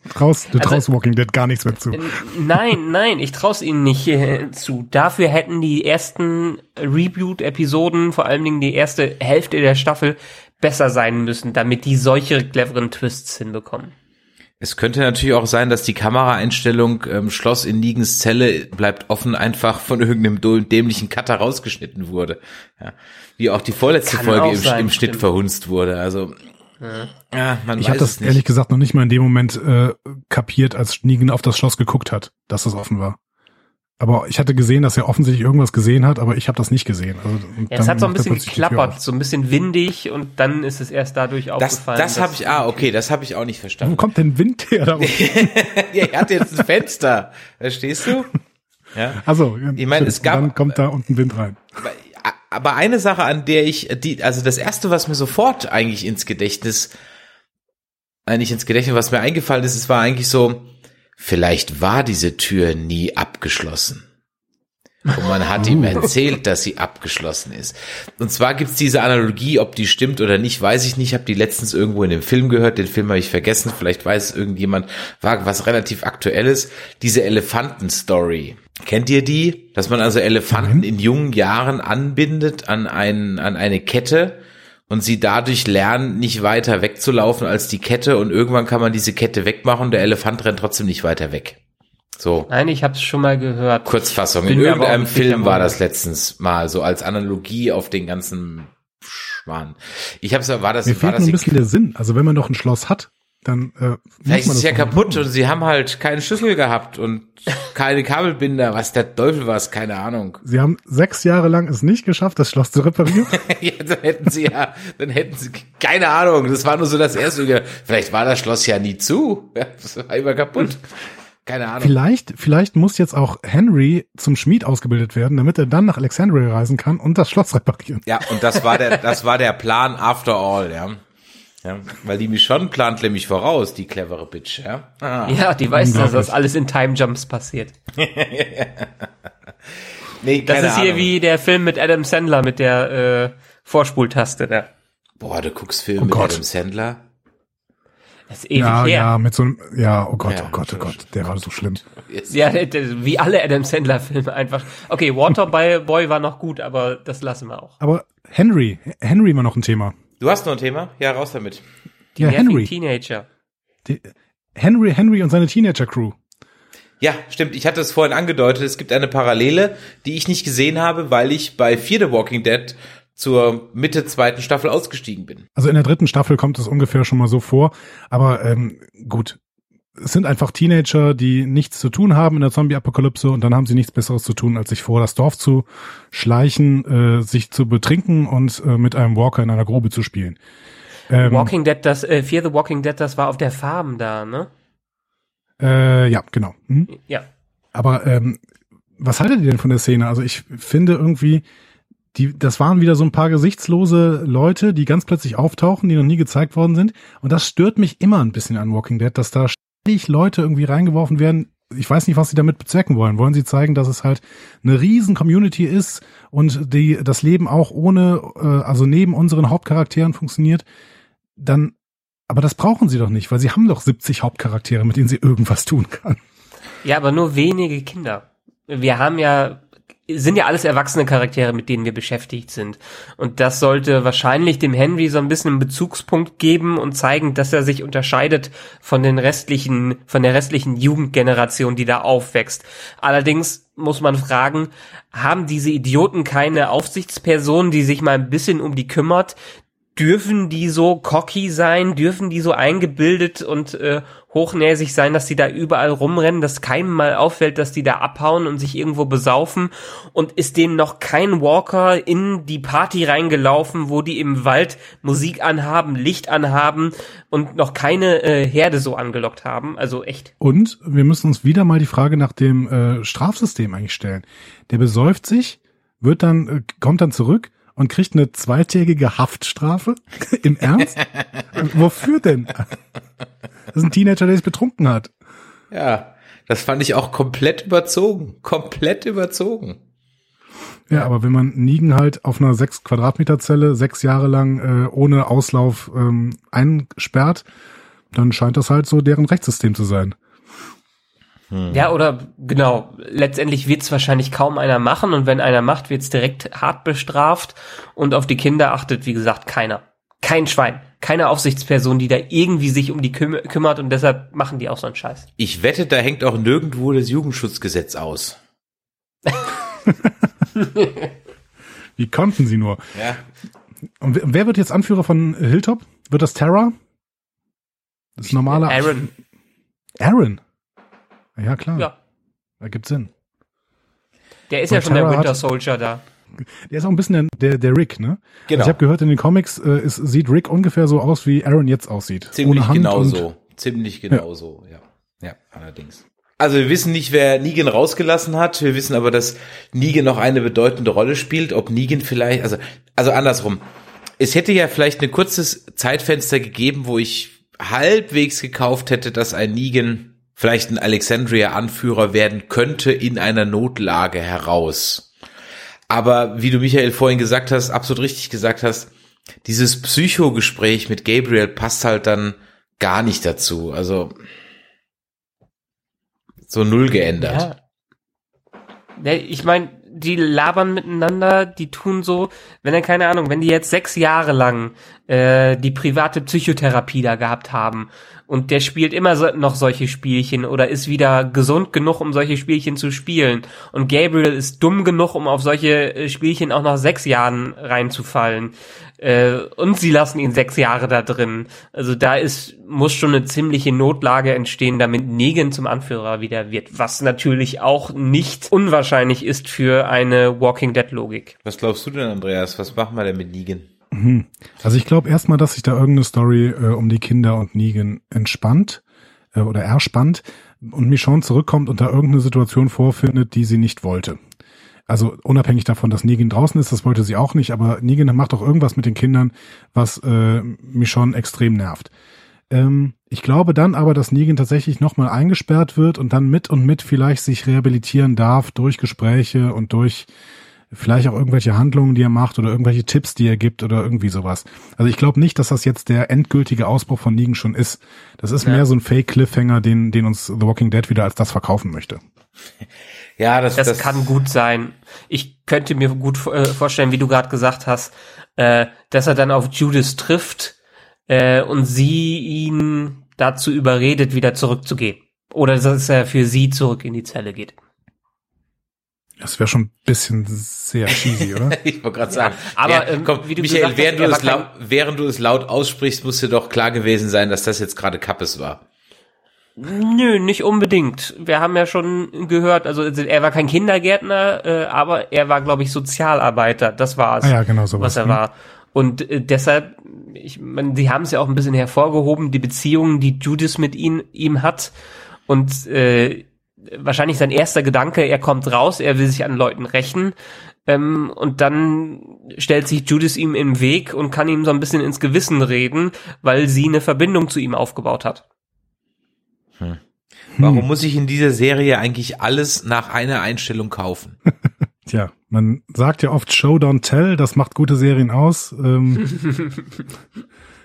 Traust, du Also- traust Walking Dead gar nichts mehr zu. Nein, nein, ich traue ihnen nicht äh, zu. Dafür hätten die ersten Reboot-Episoden, vor allen Dingen die erste Hälfte der Staffel, besser sein müssen, damit die solche cleveren Twists hinbekommen. Es könnte natürlich auch sein, dass die Kameraeinstellung ähm, Schloss in Nigens Zelle bleibt offen einfach von irgendeinem dämlichen Cutter rausgeschnitten wurde. Ja. Wie auch die vorletzte Kann Folge im, sein, im Schnitt stimmt. verhunzt wurde. Also Ja, man Ich habe das ehrlich gesagt noch nicht mal in dem Moment äh, kapiert, als Negan auf das Schloss geguckt hat, dass das offen war. Aber ich hatte gesehen, dass er offensichtlich irgendwas gesehen hat, aber ich habe das nicht gesehen. Also, Ja, es hat so ein bisschen geklappert, so ein bisschen windig und dann ist es erst dadurch das aufgefallen. das habe ich, ah, okay, das habe ich auch nicht Wo verstanden. kommt denn Wind her? Da <laughs> ja, er hat jetzt ein Fenster. Verstehst du? Ja. Also, Ich meine, es gab- dann kommt da unten Wind rein. Aber eine Sache, an der ich, die, also das erste, was mir sofort eigentlich ins Gedächtnis, eigentlich ins Gedächtnis, was mir eingefallen ist, es war eigentlich so, vielleicht war diese Tür nie abgeschlossen. Und man hat ihm erzählt, dass sie abgeschlossen ist. Und zwar gibt's diese Analogie, ob die stimmt oder nicht, weiß ich nicht. Ich habe die letztens irgendwo in dem Film gehört. Den Film habe ich vergessen. Vielleicht weiß es irgendjemand, war was relativ aktuelles. Diese Elefanten-Story. Kennt ihr die? Dass man also Elefanten in jungen Jahren anbindet an, ein, an eine Kette und sie dadurch lernen, nicht weiter wegzulaufen als die Kette und irgendwann kann man diese Kette wegmachen und der Elefant rennt trotzdem nicht weiter weg. So. Nein, ich habe es schon mal gehört. Kurzfassung. In irgendeinem Film war das letztens mal so als Analogie auf den ganzen Schmarrn. Ich hab's, war das, Mir war fehlt das, nur ein bisschen der Sinn. Also wenn man doch ein Schloss hat, dann äh, vielleicht ist es ja kaputt machen. und sie haben halt keine Schlüssel gehabt und keine Kabelbinder, was der Teufel was, keine Ahnung. Sie haben sechs Jahre lang es nicht geschafft, das Schloss zu reparieren. <laughs> ja, dann hätten sie ja, dann hätten sie, keine Ahnung, das war nur so das erste, vielleicht war das Schloss ja nie zu, <laughs> ja, das war immer kaputt. Keine Ahnung. vielleicht, vielleicht muss jetzt auch Henry zum Schmied ausgebildet werden, damit er dann nach Alexandria reisen kann und das Schloss reparieren. Ja, und das war der, das war der Plan after all, ja. Ja, weil die Michonne plant nämlich voraus, die clevere Bitch, ja. Ah. Ja, die weiß, dass das alles in Time Jumps passiert. <laughs> Nee, Das ist hier Ahnung. wie der Film mit Adam Sandler mit der äh, Vorspultaste da. Boah, du guckst Filme Oh mit Gott. Adam Sandler. Das ist ewig ja, her. ja, mit so einem, ja, oh Gott, Ja, oh Gott, oh Gott, der war so schlimm. Ja, wie alle Adam Sandler Filme einfach. Okay, Waterboy war noch gut, aber das lassen wir auch. Aber Henry, Henry war noch ein Thema. Du hast noch ein Thema? Ja, raus damit. Die Ja, Henry. Teenager. Die, Henry, Henry und seine Teenager-Crew. Ja, stimmt. Ich hatte es vorhin angedeutet. Es gibt eine Parallele, die ich nicht gesehen habe, weil ich bei Fear the Walking Dead zur Mitte zweiten Staffel ausgestiegen bin. Also in der dritten Staffel kommt es ungefähr schon mal so vor. Aber ähm, gut, es sind einfach Teenager, die nichts zu tun haben in der Zombie-Apokalypse und dann haben sie nichts Besseres zu tun, als sich vor das Dorf zu schleichen, äh, sich zu betrinken und äh, mit einem Walker in einer Grube zu spielen. Ähm, Walking Dead, das, äh, Fear the Walking Dead, das war auf der Farm da, ne? äh, ja, genau. Hm? Ja. Aber ähm, was haltet ihr denn von der Szene? Also ich finde irgendwie, die, das waren wieder so ein paar gesichtslose Leute, die ganz plötzlich auftauchen, die noch nie gezeigt worden sind. Und das stört mich immer ein bisschen an Walking Dead, dass da Leute irgendwie reingeworfen werden. Ich weiß nicht, was sie damit bezwecken wollen. Wollen sie zeigen, dass es halt eine riesen Community ist und die das Leben auch ohne, äh, also neben unseren Hauptcharakteren funktioniert? Dann, aber das brauchen sie doch nicht, weil sie haben doch 70 Hauptcharaktere, mit denen sie irgendwas tun kann. Ja, aber nur wenige Kinder. Wir haben ja, sind ja alles erwachsene Charaktere, mit denen wir beschäftigt sind. Und das sollte wahrscheinlich dem Henry so ein bisschen einen Bezugspunkt geben und zeigen, dass er sich unterscheidet von den restlichen, von der restlichen Jugendgeneration, die da aufwächst. Allerdings muss man fragen, haben diese Idioten keine Aufsichtsperson, die sich mal ein bisschen um die kümmert, dürfen die so cocky sein, dürfen die so eingebildet und äh, hochnäsig sein, dass die da überall rumrennen, dass keinem mal auffällt, dass die da abhauen und sich irgendwo besaufen und ist denen noch kein Walker in die Party reingelaufen, wo die im Wald Musik anhaben, Licht anhaben und noch keine äh, Herde so angelockt haben, also echt. Und wir müssen uns wieder mal die Frage nach dem äh, Strafsystem eigentlich stellen. Der besäuft sich, wird dann, äh, kommt dann zurück und kriegt eine zweitägige Haftstrafe? Im Ernst? Wofür denn? Das ist ein Teenager, der sich betrunken hat. Ja, das fand ich auch komplett überzogen. Komplett überzogen. Ja, aber wenn man Nigen halt auf einer sechs Quadratmeter Zelle sechs Jahre lang äh, ohne Auslauf ähm, einsperrt, dann scheint das halt so deren Rechtssystem zu sein. Ja, oder genau, letztendlich wird's wahrscheinlich kaum einer machen und wenn einer macht, wird's direkt hart bestraft und auf die Kinder achtet, wie gesagt, keiner. Kein Schwein, keine Aufsichtsperson, die da irgendwie sich um die küm kümmert und deshalb machen die auch so einen Scheiß. Ich wette, da hängt auch nirgendwo das Jugendschutzgesetz aus. <laughs> Wie konnten sie nur? Ja. Und wer- wer wird jetzt Anführer von Hilltop? Wird das Terra? Das ist normaler. Aaron. Aaron? Ja, klar. Ja. Ergibt Sinn. Der ist Und ja schon der Winter Soldier da. Der ist auch ein bisschen der, der, der Rick, ne? Genau. Also ich habe gehört, in den Comics äh, ist, sieht Rick ungefähr so aus, wie Aaron jetzt aussieht. Ziemlich Ohne Hand genau und- so. Ziemlich genau so, ja. Ja, allerdings. Also wir wissen nicht, wer Negan rausgelassen hat. Wir wissen aber, dass Negan noch eine bedeutende Rolle spielt. Ob Negan vielleicht, also, also andersrum. Es hätte ja vielleicht ein kurzes Zeitfenster gegeben, wo ich halbwegs gekauft hätte, dass ein Negan vielleicht ein Alexandria-Anführer werden könnte in einer Notlage heraus. Aber wie du Michael vorhin gesagt hast, absolut richtig gesagt hast, dieses Psychogespräch mit Gabriel passt halt dann gar nicht dazu. Also so null geändert. Ja. Ich meine, die labern miteinander, die tun so, wenn er keine Ahnung, wenn die jetzt sechs Jahre lang äh, die private Psychotherapie da gehabt haben und der spielt immer so, noch solche Spielchen oder ist wieder gesund genug, um solche Spielchen zu spielen und Gabriel ist dumm genug, um auf solche äh, Spielchen auch nach sechs Jahren reinzufallen äh, und sie lassen ihn sechs Jahre da drin. Also da ist muss schon eine ziemliche Notlage entstehen, damit Negan zum Anführer wieder wird, was natürlich auch nicht unwahrscheinlich ist für eine Walking Dead Logik. Was glaubst du denn, Andreas? Was machen wir denn mit Negan? Also ich glaube erstmal, dass sich da irgendeine Story äh, um die Kinder und Negan entspannt äh, oder erspannt und Michonne zurückkommt und da irgendeine Situation vorfindet, die sie nicht wollte. Also unabhängig davon, dass Negan draußen ist, das wollte sie auch nicht, aber Negan macht auch irgendwas mit den Kindern, was äh, Michonne extrem nervt. Ähm, ich glaube dann aber, dass Negan tatsächlich nochmal eingesperrt wird und dann mit und mit vielleicht sich rehabilitieren darf durch Gespräche und durch vielleicht auch irgendwelche Handlungen, die er macht oder irgendwelche Tipps, die er gibt oder irgendwie sowas. Also ich glaube nicht, dass das jetzt der endgültige Ausbruch von Negan schon ist. Das ist mehr so ein Fake-Cliffhanger, den, den uns The Walking Dead wieder als das verkaufen möchte. <laughs> Ja, das, Das, kann gut sein. Ich könnte mir gut äh, vorstellen, wie du gerade gesagt hast, äh, dass er dann auf Judith trifft äh, und sie ihn dazu überredet, wieder zurückzugehen. Oder dass er für sie zurück in die Zelle geht. Das wäre schon ein bisschen sehr cheesy, oder? <laughs> Ich wollte gerade sagen. aber, ja, ähm, komm, wie du Michael, gesagt während, hast, du laut, während du es laut aussprichst, muss dir doch klar gewesen sein, dass das jetzt gerade Kappes war. Nö, nicht unbedingt. Wir haben ja schon gehört, also er war kein Kindergärtner, äh, aber er war, glaube ich, Sozialarbeiter. Das war es, Ah ja, genau sowas, was er hm. war. Und äh, deshalb, ich meine, sie haben es ja auch ein bisschen hervorgehoben, die Beziehungen, die Judith mit ihm, ihm hat. Und äh, wahrscheinlich sein erster Gedanke, er kommt raus, er will sich an Leuten rächen. Ähm, und dann stellt sich Judith ihm im Weg und kann ihm so ein bisschen ins Gewissen reden, weil sie eine Verbindung zu ihm aufgebaut hat. Warum muss ich in dieser Serie eigentlich alles nach einer Einstellung kaufen? <laughs> Tja, man sagt ja oft Show don't tell, das macht gute Serien aus. Ähm, <laughs>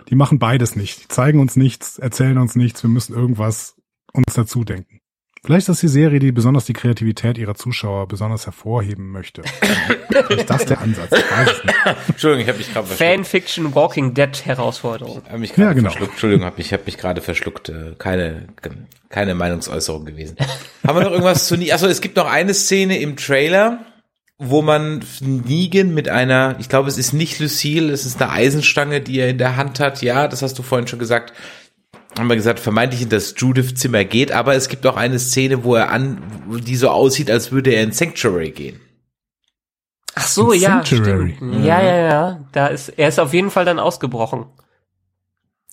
die machen beides nicht. Die zeigen uns nichts, erzählen uns nichts, wir müssen irgendwas uns dazu denken. Vielleicht ist das die Serie, die besonders die Kreativität ihrer Zuschauer besonders hervorheben möchte. ist das der Ansatz? Ich weiß es nicht. Entschuldigung, ich habe mich gerade verschluckt. Fanfiction Walking Dead Herausforderung. Hab mich gerade Ja, genau. verschluckt. Entschuldigung, hab mich, hab mich gerade verschluckt. Äh, Keine, keine Meinungsäußerung gewesen. Haben wir noch irgendwas zu nie? Achso, es gibt noch eine Szene im Trailer, wo man Negan mit einer, ich glaube, es ist nicht Lucille, es ist eine Eisenstange, die er in der Hand hat. Ja, das hast du vorhin schon gesagt. Haben wir gesagt, vermeintlich in das Judith-Zimmer geht, aber es gibt auch eine Szene, wo er an, die so aussieht, als würde er in Sanctuary gehen. Ach so, In ja, Sanctuary. stimmt. Ja, ja, ja. Da ist, er ist auf jeden Fall dann ausgebrochen.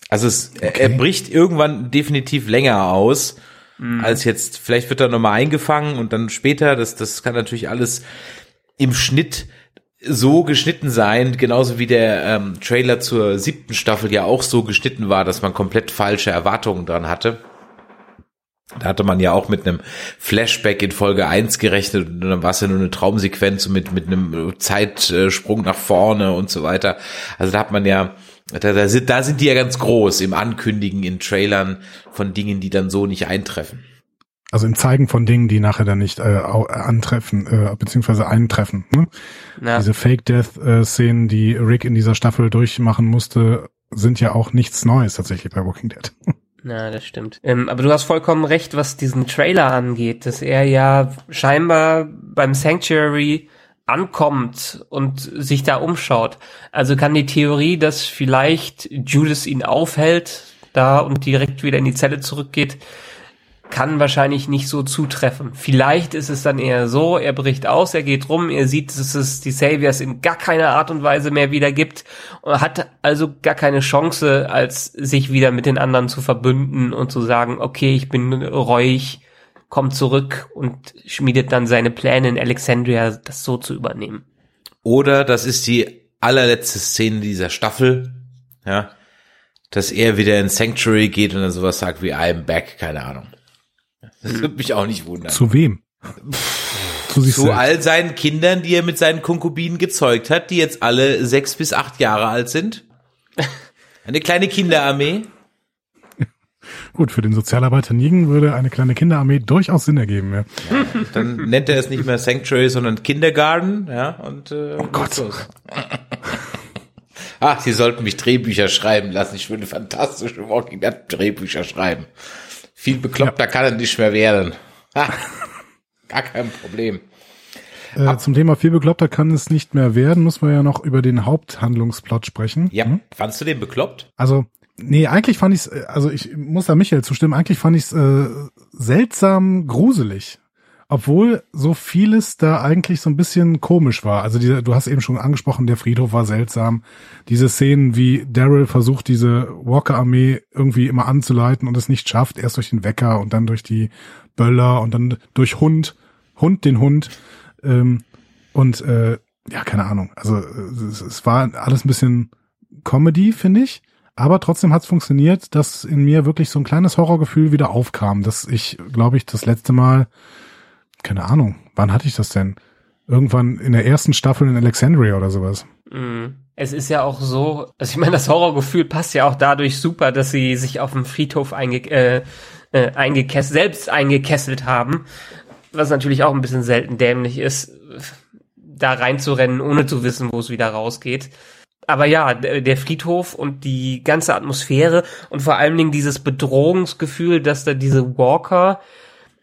Also es, er, er bricht irgendwann definitiv länger aus, als jetzt, vielleicht wird er nochmal eingefangen und dann später, das, das kann natürlich alles im Schnitt so geschnitten sein, genauso wie der ähm, Trailer zur siebten Staffel ja auch so geschnitten war, dass man komplett falsche Erwartungen dran hatte. Da hatte man ja auch mit einem Flashback in Folge 1 gerechnet und dann war es ja nur eine Traumsequenz mit, mit einem Zeitsprung nach vorne und so weiter. Also da hat man ja, da, da, sind, da sind die ja ganz groß im Ankündigen in Trailern von Dingen, die dann so nicht eintreffen. Also im Zeigen von Dingen, die nachher dann nicht äh, au- antreffen, äh, beziehungsweise eintreffen. Ne? Ja. Diese Fake-Death-Szenen, die Rick in dieser Staffel durchmachen musste, sind ja auch nichts Neues tatsächlich bei Walking Dead. <laughs> Na, das stimmt. Ähm, aber du hast vollkommen recht, was diesen Trailer angeht, dass er ja scheinbar beim Sanctuary ankommt und sich da umschaut. Also kann die Theorie, dass vielleicht Judas ihn aufhält, da und direkt wieder in die Zelle zurückgeht, kann wahrscheinlich nicht so zutreffen. Vielleicht ist es dann eher so, er bricht aus, er geht rum, er sieht, dass es die Saviors in gar keiner Art und Weise mehr wieder gibt und hat also gar keine Chance, als sich wieder mit den anderen zu verbünden und zu sagen, okay, ich bin reuig, kommt zurück und schmiedet dann seine Pläne in Alexandria, das so zu übernehmen. Oder das ist die allerletzte Szene dieser Staffel, ja, dass er wieder in Sanctuary geht und dann sowas sagt wie I'm back, keine Ahnung. Das würde mich auch nicht wundern. Zu wem? Zu, sich Zu all seinen Kindern, die er mit seinen Konkubinen gezeugt hat, die jetzt alle sechs bis acht Jahre alt sind. Eine kleine Kinderarmee. Gut, für den Sozialarbeiter Nigen würde eine kleine Kinderarmee durchaus Sinn ergeben. Ja. ja dann nennt er es nicht mehr Sanctuary, sondern Kindergarten. Ja, und äh, oh Gott. Ach, Sie sollten mich Drehbücher schreiben lassen. Ich würde fantastische Walking Dead Drehbücher schreiben. Viel bekloppter ja. kann er nicht mehr werden. Ha, gar kein Problem. Äh, zum Thema viel bekloppter kann es nicht mehr werden, muss man ja noch über den Haupthandlungsplot sprechen. Ja, hm? fandst du den bekloppt? Also, nee, eigentlich fand ich es, äh, also ich muss da Michael zustimmen, eigentlich fand ich es äh, seltsam gruselig obwohl so vieles da eigentlich so ein bisschen komisch war. Also die, du hast eben schon angesprochen, der Friedhof war seltsam. Diese Szenen, wie Daryl versucht, diese Walker-Armee irgendwie immer anzuleiten und es nicht schafft, erst durch den Wecker und dann durch die Böller und dann durch Hund, Hund den Hund. Ähm, und äh, ja, keine Ahnung. Also es, es war alles ein bisschen Comedy, finde ich. Aber trotzdem hat es funktioniert, dass in mir wirklich so ein kleines Horrorgefühl wieder aufkam, dass ich, glaube ich, das letzte Mal keine Ahnung, wann hatte ich das denn? Irgendwann in der ersten Staffel in Alexandria oder sowas. Mhm. Es ist ja auch so, also ich meine, das Horrorgefühl passt ja auch dadurch super, dass sie sich auf dem Friedhof einge äh, äh, eingekesselt, selbst eingekesselt haben, was natürlich auch ein bisschen selten dämlich ist, da reinzurennen, ohne zu wissen, wo es wieder rausgeht. Aber ja, der Friedhof und die ganze Atmosphäre und vor allen Dingen dieses Bedrohungsgefühl, dass da diese Walker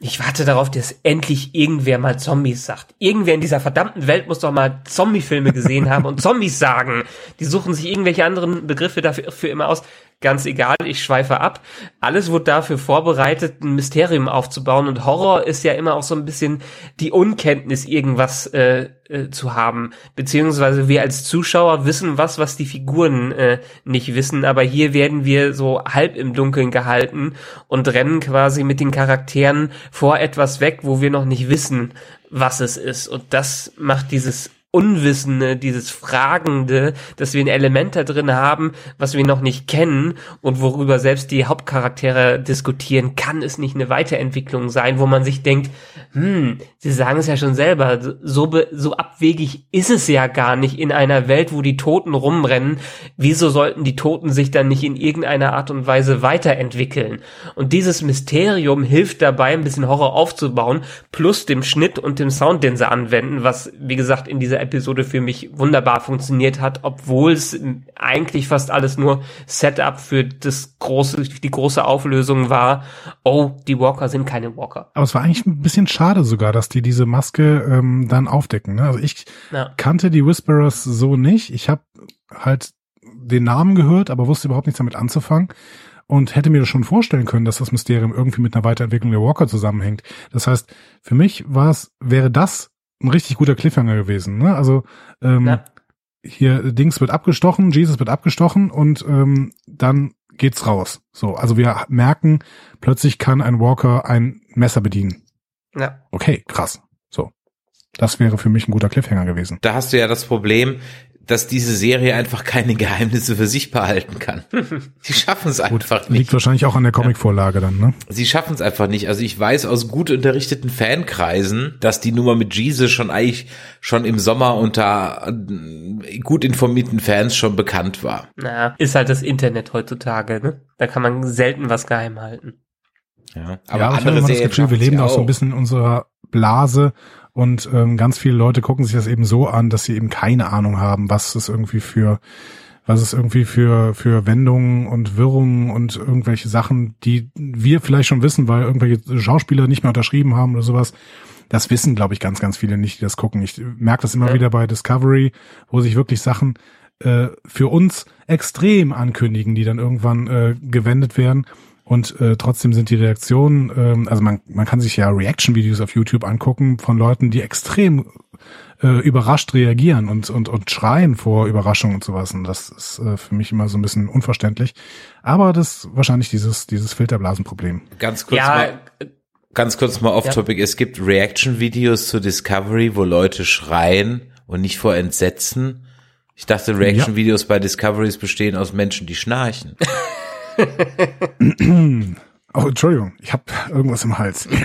ich warte darauf, dass endlich irgendwer mal Zombies sagt. Irgendwer in dieser verdammten Welt muss doch mal Zombie-Filme gesehen haben und Zombies sagen. Die suchen sich irgendwelche anderen Begriffe dafür immer aus ganz egal, ich schweife ab. Alles wird dafür vorbereitet, ein Mysterium aufzubauen und Horror ist ja immer auch so ein bisschen die Unkenntnis, irgendwas äh, äh, zu haben. Beziehungsweise wir als Zuschauer wissen was, was die Figuren äh, nicht wissen, aber hier werden wir so halb im Dunkeln gehalten und rennen quasi mit den Charakteren vor etwas weg, wo wir noch nicht wissen, was es ist. Und das macht dieses Unwissende, dieses Fragende, dass wir ein Element da drin haben, was wir noch nicht kennen und worüber selbst die Hauptcharaktere diskutieren, kann es nicht eine Weiterentwicklung sein, wo man sich denkt, hm, sie sagen es ja schon selber, so, so abwegig ist es ja gar nicht in einer Welt, wo die Toten rumrennen. Wieso sollten die Toten sich dann nicht in irgendeiner Art und Weise weiterentwickeln? Und dieses Mysterium hilft dabei, ein bisschen Horror aufzubauen, plus dem Schnitt und dem Sound, den sie anwenden, was, wie gesagt, in dieser Episode für mich wunderbar funktioniert hat, obwohl es eigentlich fast alles nur Setup für das große, die große Auflösung war. Oh, die Walker sind keine Walker. Aber es war eigentlich ein bisschen schade sogar, dass die diese Maske ähm, dann aufdecken. Ne? Also ich ja. kannte die Whisperers so nicht. Ich habe halt den Namen gehört, aber wusste überhaupt nichts damit anzufangen und hätte mir schon vorstellen können, dass das Mysterium irgendwie mit einer Weiterentwicklung der Walker zusammenhängt. Das heißt, für mich war es, wäre das ein richtig guter Cliffhanger gewesen. Ne? Also ähm, ja. hier Dings wird abgestochen, Jesus wird abgestochen und ähm, dann geht's raus. So, also wir merken, plötzlich kann ein Walker ein Messer bedienen. Ja. Okay, krass. So. Das wäre für mich ein guter Cliffhanger gewesen. Da hast du ja das Problem, dass diese Serie einfach keine Geheimnisse für sich behalten kann. <laughs> Sie schaffen es einfach gut, nicht. Liegt wahrscheinlich auch an der Comicvorlage dann, ne? Sie schaffen es einfach nicht. Also ich weiß aus gut unterrichteten Fankreisen, dass die Nummer mit Jesus schon eigentlich schon im Sommer unter äh, gut informierten Fans schon bekannt war. Naja, ist halt das Internet heutzutage, ne? Da kann man selten was geheim halten. Ja, aber ja, andere ich habe das Gefühl, wir leben auch so ein bisschen in unserer Blase und ähm, ganz viele Leute gucken sich das eben so an, dass sie eben keine Ahnung haben, was es irgendwie für was es irgendwie für für Wendungen und Wirrungen und irgendwelche Sachen, die wir vielleicht schon wissen, weil irgendwelche Schauspieler nicht mehr unterschrieben haben oder sowas. Das wissen, glaube ich, ganz, ganz viele nicht, die das gucken. Ich merke das immer ja. wieder bei Discovery, wo sich wirklich Sachen äh, für uns extrem ankündigen, die dann irgendwann äh, gewendet werden. Und äh, trotzdem sind die Reaktionen, ähm, also man, man kann sich ja Reaction-Videos auf YouTube angucken von Leuten, die extrem äh, überrascht reagieren und, und, und schreien vor Überraschung und sowas. Und das ist äh, für mich immer so ein bisschen unverständlich. Aber das ist wahrscheinlich dieses, dieses Filterblasenproblem. Ganz kurz Ja, mal, ganz kurz mal off-topic. Es gibt Reaction-Videos zu Discovery, wo Leute schreien und nicht vor Entsetzen. Ich dachte, Reaction-Videos bei Discoveries bestehen aus Menschen, die schnarchen. <laughs> <clears throat> Oh, Entschuldigung, ich habe irgendwas im Hals. <clears throat>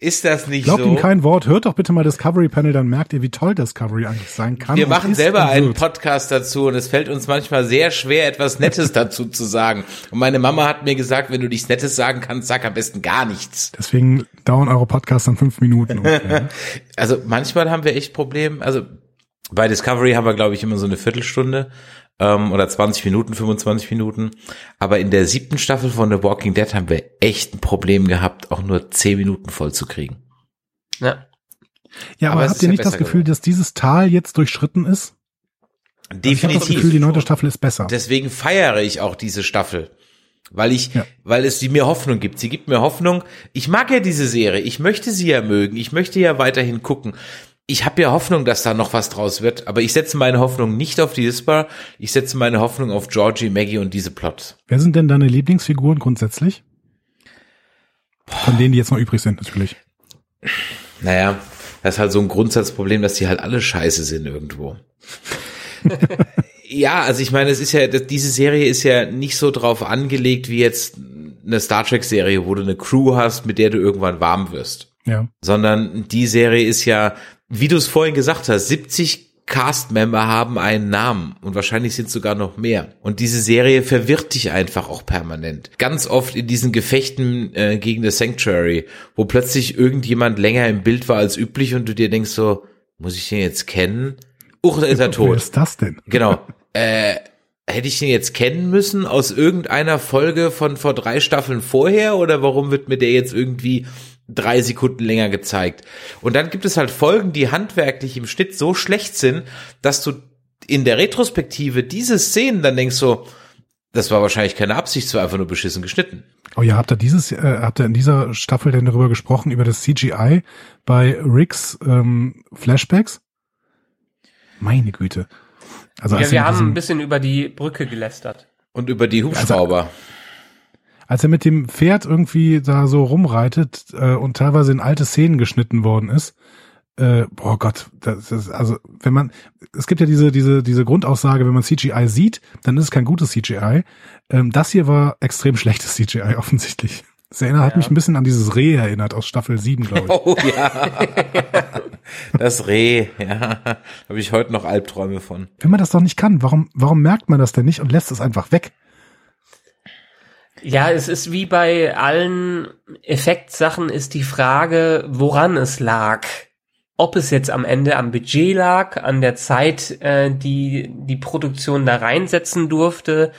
Ist das nicht Glaubt so? ihm kein Wort, hört doch bitte mal Discovery Panel, dann merkt ihr, wie toll Discovery eigentlich sein kann. Wir machen selber einen. Podcast dazu und es fällt uns manchmal sehr schwer, etwas Nettes dazu zu sagen. Und meine Mama hat mir gesagt, wenn du nichts Nettes sagen kannst, sag am besten gar nichts. Deswegen dauern eure Podcasts dann fünf Minuten. ungefähr. <laughs> Also manchmal haben wir echt Probleme. Also bei Discovery haben wir, glaube ich, immer so eine Viertelstunde ähm, oder 20 Minuten, 25 Minuten. Aber in der siebten Staffel von The Walking Dead haben wir echt ein Problem gehabt, auch nur 10 Minuten voll zu kriegen. ja. ja, aber, Aber habt ihr ja nicht das Gefühl, geworden. dass dieses Tal jetzt durchschritten ist? Ich habe das Definitiv. Gefühl, die neunte Staffel ist besser. Deswegen feiere ich auch diese Staffel. Weil ich, Ja. weil es sie mir Hoffnung gibt. Sie gibt mir Hoffnung. Ich mag ja diese Serie. Ich möchte sie ja mögen. Ich möchte ja weiterhin gucken. Ich habe ja Hoffnung, dass da noch was draus wird. Aber ich setze meine Hoffnung nicht auf die Dispa. Ich setze meine Hoffnung auf Georgie, Maggie und diese Plots. Wer sind denn deine Lieblingsfiguren grundsätzlich? Von denen, die jetzt noch übrig sind, natürlich. Naja, das ist halt so ein Grundsatzproblem, dass die halt alle scheiße sind irgendwo. <laughs> ja, also ich meine, es ist ja, diese Serie ist ja nicht so drauf angelegt wie jetzt eine Star Trek Serie, wo du eine Crew hast, mit der du irgendwann warm wirst. Ja. Sondern die Serie ist ja, wie du es vorhin gesagt hast, 70 Cast-Member haben einen Namen und wahrscheinlich sind sogar noch mehr. Und diese Serie verwirrt dich einfach auch permanent. Ganz oft in diesen Gefechten äh, gegen das Sanctuary, wo plötzlich irgendjemand länger im Bild war als üblich und du dir denkst so, muss ich den jetzt kennen? Uch, da ist er Wer tot. ist das denn? Genau. <laughs> Äh, hätte ich den jetzt kennen müssen aus irgendeiner Folge von vor drei Staffeln vorher oder warum wird mir der jetzt irgendwie drei Sekunden länger gezeigt? Und dann gibt es halt Folgen, die handwerklich im Schnitt so schlecht sind, dass du in der Retrospektive diese Szenen dann denkst so, das war wahrscheinlich keine Absicht, es war einfach nur beschissen geschnitten. Oh ja, habt ihr dieses, äh, habt ihr in dieser Staffel denn darüber gesprochen, über das CGI bei Ricks ähm, Flashbacks? Meine Güte. Also ja wir haben ein bisschen über die Brücke gelästert. Und über die Hubschrauber. Als er mit dem Pferd irgendwie da so rumreitet äh, und teilweise in alte Szenen geschnitten worden ist, äh, boah Gott, das ist, also wenn man, es gibt ja diese, diese, diese Grundaussage, wenn man CGI sieht, dann ist es kein gutes CGI. Ähm, das hier war extrem schlechtes CGI <laughs> offensichtlich. Das erinnert, hat mich ein bisschen an dieses Reh erinnert aus Staffel 7, glaube ich. Oh ja. <laughs> Das Reh, ja. Habe ich heute noch Albträume von. Wenn man das doch nicht kann, warum, warum merkt man das denn nicht und lässt es einfach weg? Ja, es ist wie bei allen Effektsachen ist die Frage, woran es lag. Ob es jetzt am Ende am Budget lag, an der Zeit, äh, die die Produktion da reinsetzen durfte,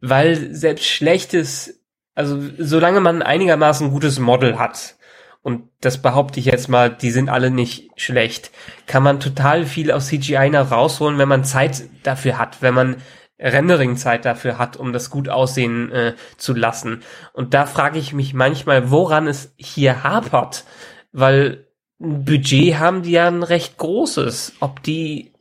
weil selbst schlechtes, also solange man einigermaßen gutes Model hat, und das behaupte ich jetzt mal, die sind alle nicht schlecht, kann man total viel aus CGI noch rausholen, wenn man Zeit dafür hat, wenn man Rendering-Zeit dafür hat, um das gut aussehen äh, zu lassen. Und da frage ich mich manchmal, woran es hier hapert, weil ein Budget haben die ja ein recht großes. Ob die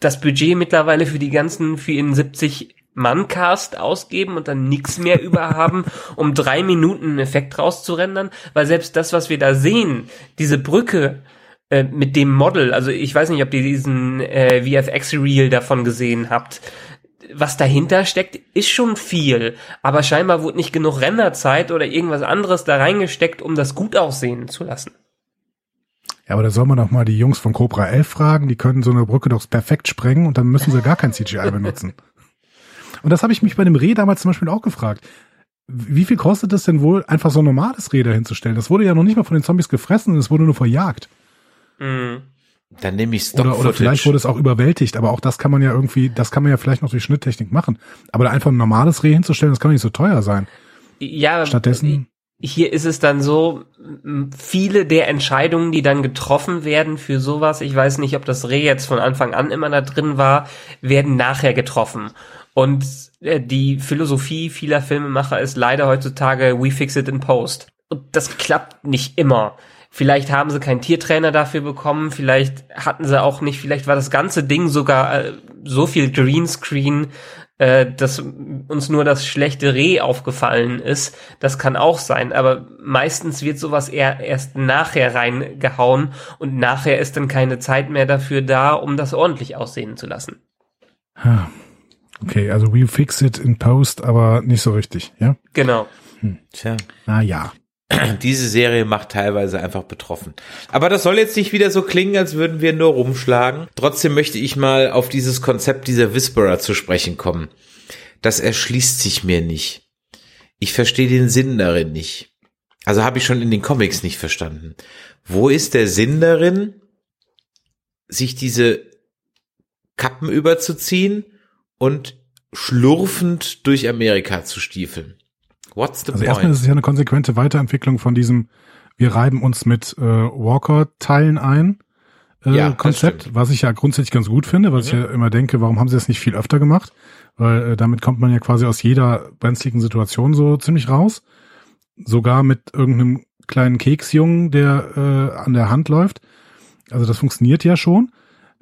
das Budget mittlerweile für die ganzen 74 Mann-Cast ausgeben und dann nichts mehr <laughs> über haben, um drei Minuten einen Effekt rauszurendern, weil selbst das, was wir da sehen, diese Brücke äh, mit dem Model, also ich weiß nicht, ob ihr diesen äh, VFX-Reel davon gesehen habt, was dahinter steckt, ist schon viel, aber scheinbar wurde nicht genug Renderzeit oder irgendwas anderes da reingesteckt, um das gut aussehen zu lassen. Ja, aber da soll man doch mal die Jungs von Cobra 11 fragen, die können so eine Brücke doch perfekt sprengen und dann müssen sie gar kein CGI benutzen. Und das habe ich mich bei dem Reh damals zum Beispiel auch gefragt. Wie viel kostet es denn wohl, einfach so ein normales Reh dahinzustellen? Das wurde ja noch nicht mal von den Zombies gefressen und es wurde nur verjagt. Mhm. Dann nehme ich Stock Oder, oder vielleicht wurde es auch überwältigt, aber auch das kann man ja irgendwie, das kann man ja vielleicht noch durch Schnitttechnik machen. Aber da einfach ein normales Reh hinzustellen, das kann nicht so teuer sein. Ja, Stattdessen, hier ist es dann so, viele der Entscheidungen, die dann getroffen werden für sowas, ich weiß nicht, ob das Reh jetzt von Anfang an immer da drin war, werden nachher getroffen. Und äh, die Philosophie vieler Filmemacher ist leider heutzutage we fix it in post. Und das klappt nicht immer. Vielleicht haben sie keinen Tiertrainer dafür bekommen, vielleicht hatten sie auch nicht, vielleicht war das ganze Ding sogar äh, so viel Greenscreen, äh, dass uns nur das schlechte Reh aufgefallen ist. Das kann auch sein, aber meistens wird sowas eher erst nachher reingehauen und nachher ist dann keine Zeit mehr dafür da, um das ordentlich aussehen zu lassen. Okay, also we fix it in post, aber nicht so richtig, ja? Genau. Tja. Na ja. <clears throat> Diese Serie macht teilweise einfach betroffen. Aber das soll jetzt nicht wieder so klingen, als würden wir nur rumschlagen. Trotzdem möchte ich mal auf dieses Konzept dieser Whisperer zu sprechen kommen. Das erschließt sich mir nicht. Ich verstehe den Sinn darin nicht. Also habe ich schon in den Comics nicht verstanden. Wo ist der Sinn darin, sich diese Kappen überzuziehen und schlurfend durch Amerika zu stiefeln? What's the Also point? erstmal ist es ja eine konsequente Weiterentwicklung von diesem, wir reiben uns mit äh, Walker-Teilen ein. Äh, Ja, Konzept, was ich ja grundsätzlich ganz gut finde, weil ich ja immer denke, warum haben sie das nicht viel öfter gemacht? Weil äh, damit kommt man ja quasi aus jeder brenzligen Situation so ziemlich raus. Sogar mit irgendeinem kleinen Keksjungen, der äh, an der Hand läuft. Also das funktioniert ja schon.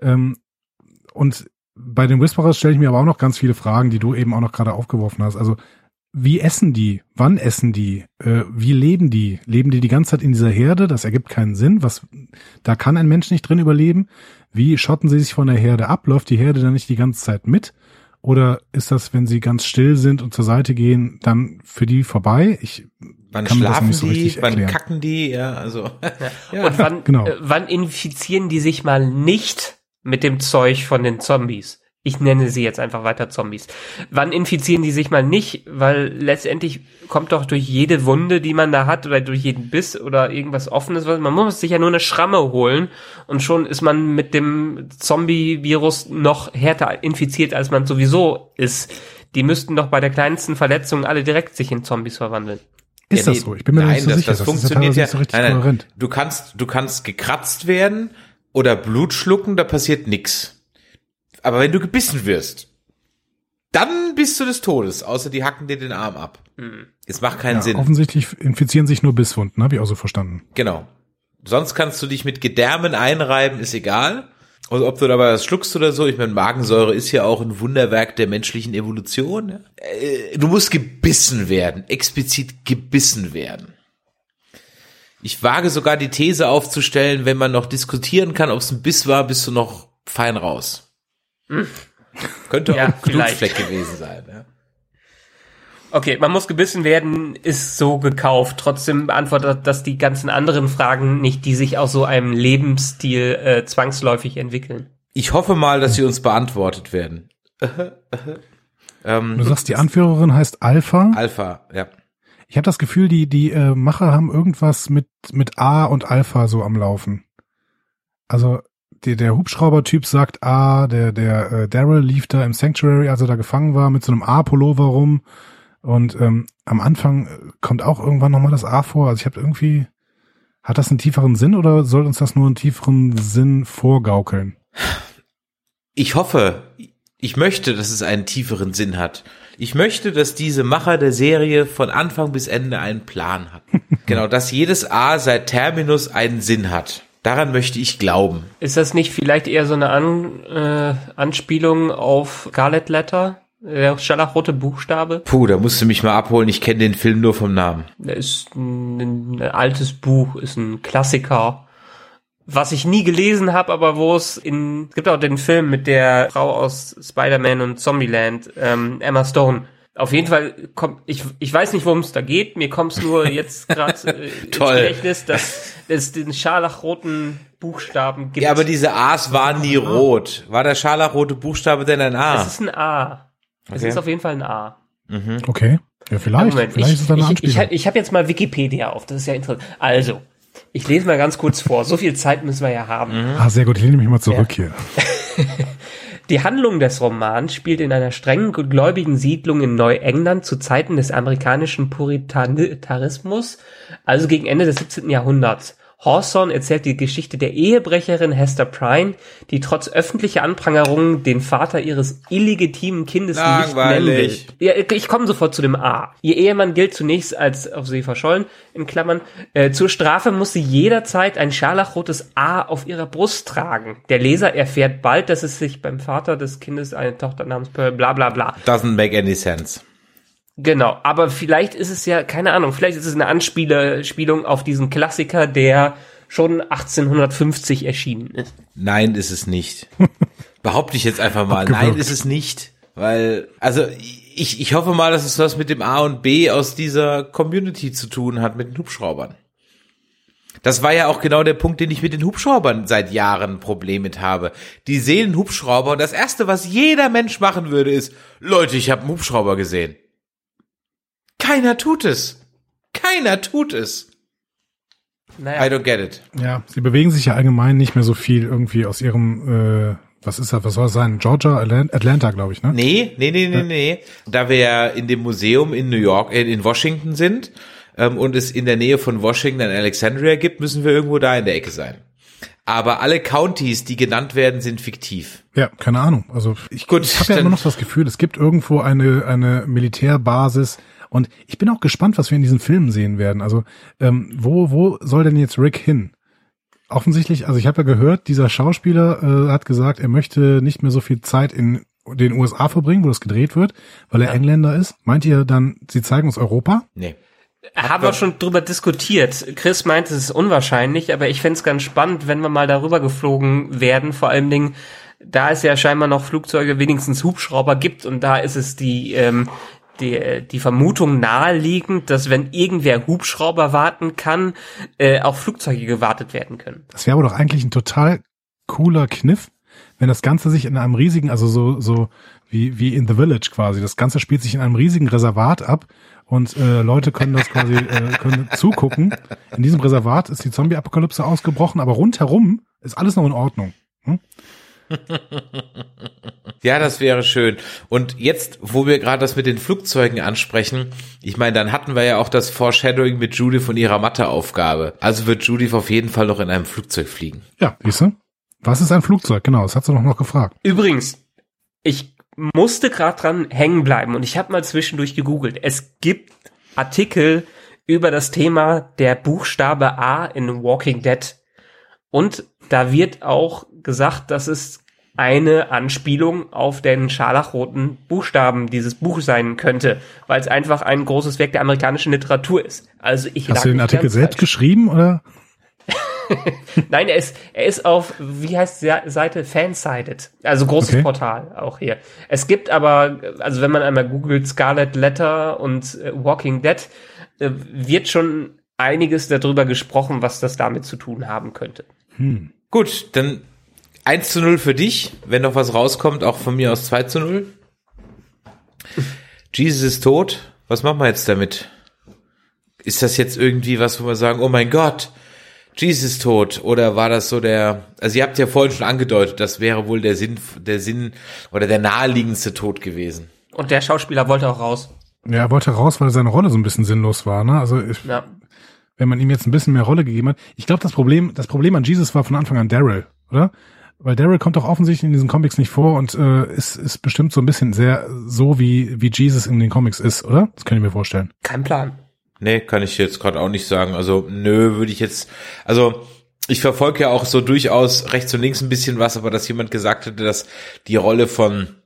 Ähm, und bei den Whisperers stelle ich mir aber auch noch ganz viele Fragen, die du eben auch noch gerade aufgeworfen hast. Also wie essen die? Wann essen die? Äh, wie leben die? Leben die die ganze Zeit in dieser Herde? Das ergibt keinen Sinn. Was, da kann ein Mensch nicht drin überleben. Wie schotten sie sich von der Herde ab? Läuft die Herde dann nicht die ganze Zeit mit? Oder ist das, wenn sie ganz still sind und zur Seite gehen, dann für die vorbei? Ich Wann kann mir das schlafen nicht so die? richtig Wann erklären. kacken die? Ja, also. <laughs> Ja. Und wann, Genau. äh, wann infizieren die sich mal nicht mit dem Zeug von den Zombies? Ich nenne sie jetzt einfach weiter Zombies. Wann infizieren die sich mal nicht? Weil letztendlich kommt doch durch jede Wunde, die man da hat, oder durch jeden Biss oder irgendwas Offenes, was- man muss sich ja nur eine Schramme holen und schon ist man mit dem Zombie-Virus noch härter infiziert, als man sowieso ist. Die müssten doch bei der kleinsten Verletzung alle direkt sich in Zombies verwandeln. ist Ja, das so? Ich bin mir nein, nicht so das, sicher. Das, ja funktioniert ja. nicht so richtig nein, nein. Du kannst, du kannst gekratzt werden oder Blut schlucken, da passiert nix. Aber wenn du gebissen wirst, dann bist du des Todes, außer die hacken dir den Arm ab. Es macht keinen Ja, Sinn. offensichtlich infizieren sich nur Bisswunden, habe ich auch so verstanden. Genau. Sonst kannst du dich mit Gedärmen einreiben, ist egal. Also ob du dabei was schluckst oder so, ich meine, Magensäure ist ja auch ein Wunderwerk der menschlichen Evolution. Äh, Du musst gebissen werden, explizit gebissen werden. Ich wage sogar die These aufzustellen, wenn man noch diskutieren kann, ob es ein Biss war, bist du noch fein raus. Könnte Ja, auch. Blutfleck gewesen sein. Ja? Okay, man muss gebissen werden, ist so gekauft. Trotzdem beantwortet das die ganzen anderen Fragen nicht, die sich aus so einem Lebensstil äh, zwangsläufig entwickeln. Ich hoffe mal, dass sie uns beantwortet werden. ähm, Du sagst, die Anführerin heißt Alpha. Alpha, ja. Ich habe das Gefühl, die die äh, Macher haben irgendwas mit mit A und Alpha so am Laufen. Also der, der Hubschrauber-Typ sagt A, der der äh, Daryl lief da im Sanctuary, als er da gefangen war, mit so einem A-Pullover rum. Und ähm, am Anfang äh, kommt auch irgendwann nochmal das A vor. Also ich habe irgendwie, hat das einen tieferen Sinn oder soll uns das nur einen tieferen Sinn vorgaukeln? Ich hoffe, ich möchte, dass es einen tieferen Sinn hat. Ich möchte, dass diese Macher der Serie von Anfang bis Ende einen Plan hatten. <laughs> genau, dass jedes A seit Terminus einen Sinn hat. Daran möchte ich glauben. Ist das nicht vielleicht eher so eine An, äh, Anspielung auf Scarlet Letter? Der scharlachrote Buchstabe? Puh, da musst du mich mal abholen. Ich kenne den Film nur vom Namen. Das ist ein, ein altes Buch, ist ein Klassiker. Was ich nie gelesen habe, aber wo es in, es gibt auch den Film mit der Frau aus Spider-Man und Zombieland, ähm, Emma Stone. Auf jeden Fall kommt, ich, ich weiß nicht, worum es da geht, mir kommt es nur jetzt gerade <laughs> äh, ins. Gedächtnis, dass es den scharlachroten Buchstaben gibt. Ja, aber diese A's waren nie rot. War der scharlachrote Buchstabe denn ein A? es ist ein A. Es Okay. ist auf jeden Fall ein A. Okay, ja vielleicht. Moment, vielleicht ich, ist es eine ich, ich, Anspielung. ich habe jetzt mal Wikipedia auf, das ist ja interessant. Also, ich lese mal ganz kurz vor. So viel Zeit müssen wir ja haben. ah, sehr gut. Ich lehne mich mal zurück hier. <laughs> Die Handlung des Romans spielt in einer strengen gläubigen Siedlung in Neuengland zu Zeiten des amerikanischen Puritarismus, also gegen Ende des 17. Jahrhunderts. Hawthorne erzählt die Geschichte der Ehebrecherin Hester Prynne, die trotz öffentlicher Anprangerungen den Vater ihres illegitimen Kindes nicht nennen will. Langweilig. Ja, ich komme sofort zu dem A. Ihr Ehemann gilt zunächst als auf sie verschollen, in Klammern. Äh, zur Strafe muss sie jederzeit ein scharlachrotes A auf ihrer Brust tragen. Der Leser erfährt bald, dass es sich beim Vater des Kindes eine Tochter namens Pearl, bla bla bla. Doesn't make any sense. Genau, aber vielleicht ist es ja, keine Ahnung, vielleicht ist es eine Anspielung auf diesen Klassiker, der schon 1850 erschienen ist. Nein, ist es nicht. <laughs> Behaupte ich jetzt einfach mal. Nein, ist es nicht. Weil, also ich, ich hoffe mal, dass es was mit dem A und B aus dieser Community zu tun hat, mit den Hubschraubern. Das war ja auch genau der Punkt, den ich mit den Hubschraubern seit Jahren ein Problem mit habe. Die sehen einen Hubschrauber und das Erste, was jeder Mensch machen würde, ist, Leute, ich habe einen Hubschrauber gesehen. Keiner tut es. Keiner tut es. I Naja, don't get it. Ja, sie bewegen sich ja allgemein nicht mehr so viel irgendwie aus ihrem, äh, was ist das, was soll es sein? Georgia, Atlant- Atlanta, glaube ich, ne? Nee, nee, nee, nee, nee. Da wir ja in dem Museum in New York, äh, in Washington sind ähm, und es in der Nähe von Washington ein Alexandria gibt, müssen wir irgendwo da in der Ecke sein. Aber alle Counties, die genannt werden, sind fiktiv. Ja, keine Ahnung. Also ich, Gut, ich habe ja immer noch das Gefühl, es gibt irgendwo eine, eine Militärbasis und ich bin auch gespannt, was wir in diesen Filmen sehen werden. Also ähm, wo, wo soll denn jetzt Rick hin? Offensichtlich, also ich habe ja gehört, dieser Schauspieler äh, hat gesagt, er möchte nicht mehr so viel Zeit in den USA verbringen, wo das gedreht wird, weil er Engländer ist. Meint ihr dann, sie zeigen uns Europa? Nee. haben wir schon drüber diskutiert. Chris meint, es ist unwahrscheinlich, aber ich fände es ganz spannend, wenn wir mal darüber geflogen werden, vor allen Dingen, da es ja scheinbar noch Flugzeuge, wenigstens Hubschrauber gibt und da ist es die, ähm, die, die Vermutung naheliegend, dass wenn irgendwer Hubschrauber warten kann, äh, auch Flugzeuge gewartet werden können. Das wäre aber doch eigentlich ein total cooler Kniff, wenn das Ganze sich in einem riesigen, also so, so wie, wie in The Village quasi, das Ganze spielt sich in einem riesigen Reservat ab und äh, Leute können das quasi äh, können zugucken. In diesem Reservat ist die Zombie-Apokalypse ausgebrochen, aber rundherum ist alles noch in Ordnung. Hm? <laughs> Ja, das wäre schön. Und jetzt, wo wir gerade das mit den Flugzeugen ansprechen, ich meine, dann hatten wir ja auch das Foreshadowing mit Judith von ihrer Matheaufgabe. Also wird Judith auf jeden Fall noch in einem Flugzeug fliegen. Ja, siehst du? Was ist ein Flugzeug? Genau, das hat sie doch noch gefragt. Übrigens, ich musste gerade dran hängen bleiben und ich habe mal zwischendurch gegoogelt. Es gibt Artikel über das Thema der Buchstabe A in Walking Dead. Und da wird auch gesagt, dass es eine Anspielung auf den scharlachroten Buchstaben dieses Buch sein könnte, weil es einfach ein großes Werk der amerikanischen Literatur ist. Also ich Hast du den Artikel selbst falsch. geschrieben oder? <laughs> Nein, er ist, er ist auf, wie heißt die Seite? Fansided. Also großes Okay. Portal auch hier. Es gibt aber, also wenn man einmal googelt Scarlet Letter und äh, Walking Dead, äh, wird schon einiges darüber gesprochen, was das damit zu tun haben könnte. Gut, dann 1 zu 0 für dich. Wenn noch was rauskommt, auch von mir aus 2 zu 0. Jesus ist tot. Was machen wir jetzt damit? Ist das jetzt irgendwie was, wo wir sagen, oh mein Gott, Jesus ist tot? Oder war das so der, also ihr habt ja vorhin schon angedeutet, das wäre wohl der Sinn, der Sinn oder der naheliegendste Tod gewesen. Und der Schauspieler wollte auch raus. Ja, er wollte raus, weil seine Rolle so ein bisschen sinnlos war. Ne? Also ich, Ja. wenn man ihm jetzt ein bisschen mehr Rolle gegeben hat. Ich glaube, das Problem, das Problem an Jesus war von Anfang an Daryl, oder? Weil Daryl kommt doch offensichtlich in diesen Comics nicht vor und äh, ist, ist bestimmt so ein bisschen sehr so wie wie Jesus in den Comics ist, oder? Das kann ich mir vorstellen. Kein Plan. Nee, kann ich jetzt gerade auch nicht sagen. Also, nö, würde ich jetzt, also ich verfolge ja auch so durchaus rechts und links ein bisschen was, aber dass jemand gesagt hätte, dass die Rolle von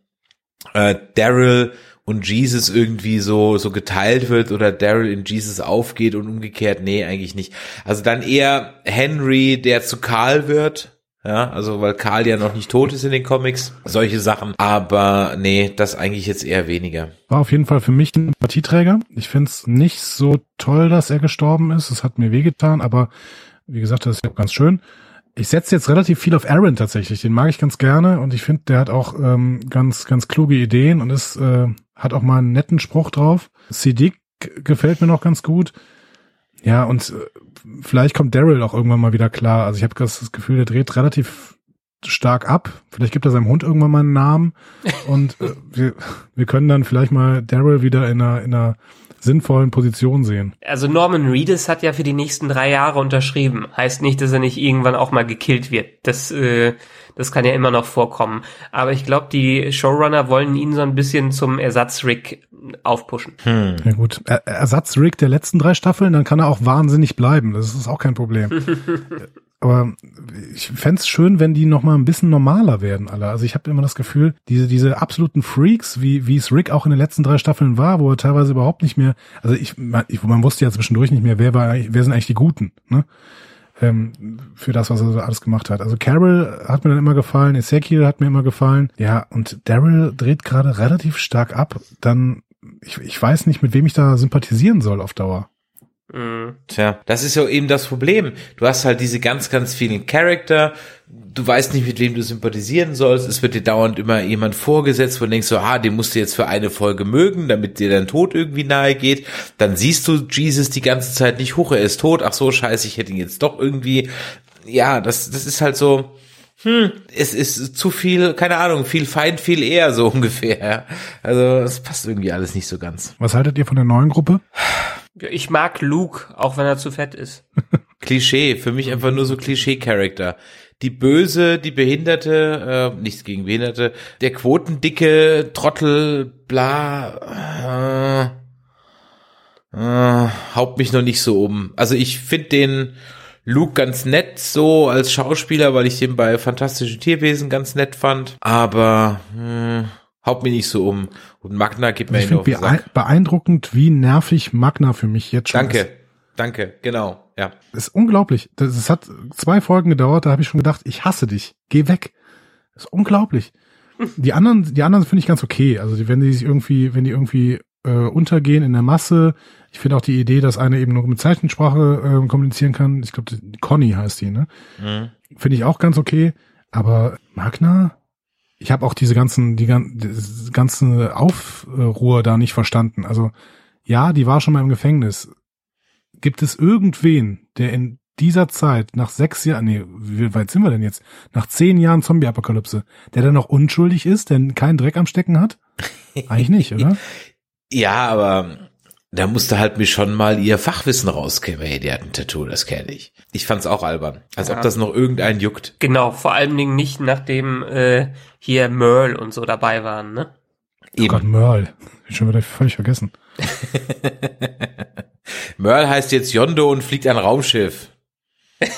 äh, Daryl und Jesus irgendwie so so geteilt wird oder Daryl in Jesus aufgeht und umgekehrt, nee, eigentlich nicht. Also dann eher Henry, der zu Karl wird. Ja, also weil Karl ja noch nicht tot ist in den Comics, solche Sachen. Aber nee, das eigentlich jetzt eher weniger. War auf jeden Fall für mich ein Partieträger. Ich find's nicht so toll, dass er gestorben ist. Es hat mir wehgetan, aber wie gesagt, das ist ja ganz schön. Ich setze jetzt relativ viel auf Aaron tatsächlich. Den mag ich ganz gerne und ich finde, der hat auch ähm, ganz, ganz kluge Ideen und ist, äh, hat auch mal einen netten Spruch drauf. Siddiq gefällt mir noch ganz gut. Ja, und äh, vielleicht kommt Daryl auch irgendwann mal wieder klar. Also ich habe das Gefühl, der dreht relativ stark ab. Vielleicht gibt er seinem Hund irgendwann mal einen Namen und äh, <laughs> wir, wir können dann vielleicht mal Daryl wieder in einer, in einer sinnvollen Position sehen. Also Norman Reedus hat ja für die nächsten drei Jahre unterschrieben. Heißt nicht, dass er nicht irgendwann auch mal gekillt wird. Das, äh, das kann ja immer noch vorkommen. Aber ich glaube, die Showrunner wollen ihn so ein bisschen zum Ersatz-Rick aufpushen. Hm. Ja gut, er Ersatz-Rick der letzten drei Staffeln, dann kann er auch wahnsinnig bleiben. Das ist auch kein Problem. <laughs> Aber ich fände schön, wenn die noch mal ein bisschen normaler werden, alle. Also ich habe immer das Gefühl, diese, diese absoluten Freaks, wie, wie es Rick auch in den letzten drei Staffeln war, wo er teilweise überhaupt nicht mehr, also ich, man, ich, man wusste ja zwischendurch nicht mehr, wer war, wer sind eigentlich die Guten, ne? Ähm, für das, was er so alles gemacht hat. Also Carol hat mir dann immer gefallen, Ezekiel hat mir immer gefallen. Ja, und Daryl dreht gerade relativ stark ab. Dann, ich, ich weiß nicht, mit wem ich da sympathisieren soll auf Dauer. Mhm. Tja, das ist ja eben das Problem. Du hast halt diese ganz, ganz vielen Charakter. Du weißt nicht, mit wem du sympathisieren sollst. Es wird dir dauernd immer jemand vorgesetzt, wo du denkst so, ah, den musst du jetzt für eine Folge mögen, damit dir dein Tod irgendwie nahe geht. Dann siehst du Jesus die ganze Zeit nicht, hoch, er ist tot. Ach so, scheiße, ich hätte ihn jetzt doch irgendwie. Ja, das, das ist halt so, hm, es ist zu viel, keine Ahnung, viel Feind, viel eher so <laughs> ungefähr. Also, es passt irgendwie alles nicht so ganz. Was haltet ihr von der neuen Gruppe? Ich mag Luke, auch wenn er zu fett ist. <laughs> Klischee, für mich einfach nur so Klischee-Charakter. Die Böse, die Behinderte, äh, nichts gegen Behinderte, der Quotendicke, Trottel, bla, äh, äh, haut mich noch nicht so um. Also ich finde den Luke ganz nett so als Schauspieler, weil ich den bei Fantastischen Tierwesen ganz nett fand, aber hm, haut mich nicht so um. Und Magna gibt mir Ich ihn auf finde beeindruckend, wie nervig Magna für mich jetzt schon Danke, ist. danke, genau, ja. Das ist unglaublich. Das, es hat zwei Folgen gedauert, da habe ich schon gedacht, ich hasse dich. Geh weg. Das ist unglaublich. Die anderen, die anderen finde ich ganz okay. Also wenn die sich irgendwie, wenn die irgendwie äh, untergehen in der Masse. Ich finde auch die Idee, dass eine eben nur mit Zeichensprache äh, kommunizieren kann. Ich glaube, Conny heißt die, ne? Mhm. Finde ich auch ganz okay. Aber Magna, ich habe auch diese ganzen, die gan- das ganze Aufruhr da nicht verstanden. Also ja, die war schon mal im Gefängnis. Gibt es irgendwen, der in dieser Zeit nach sechs Jahren, nee, wie weit sind wir denn jetzt? Nach zehn Jahren Zombie-Apokalypse, der dann noch unschuldig ist, der keinen Dreck am Stecken hat? Eigentlich nicht, oder? <laughs> Ja, aber da musste halt mir schon mal ihr Fachwissen rauskämen. Hey, der hat ein Tattoo, das kenne ich. Ich fand's auch albern. Als Ja. ob das noch irgendeinen juckt. Genau, vor allen Dingen nicht, nachdem äh, hier Merle und so dabei waren, ne? Oh Gott, Merle. Hab ich schon wieder völlig vergessen. <laughs> Merle heißt jetzt Yondo und fliegt ein Raumschiff. <laughs>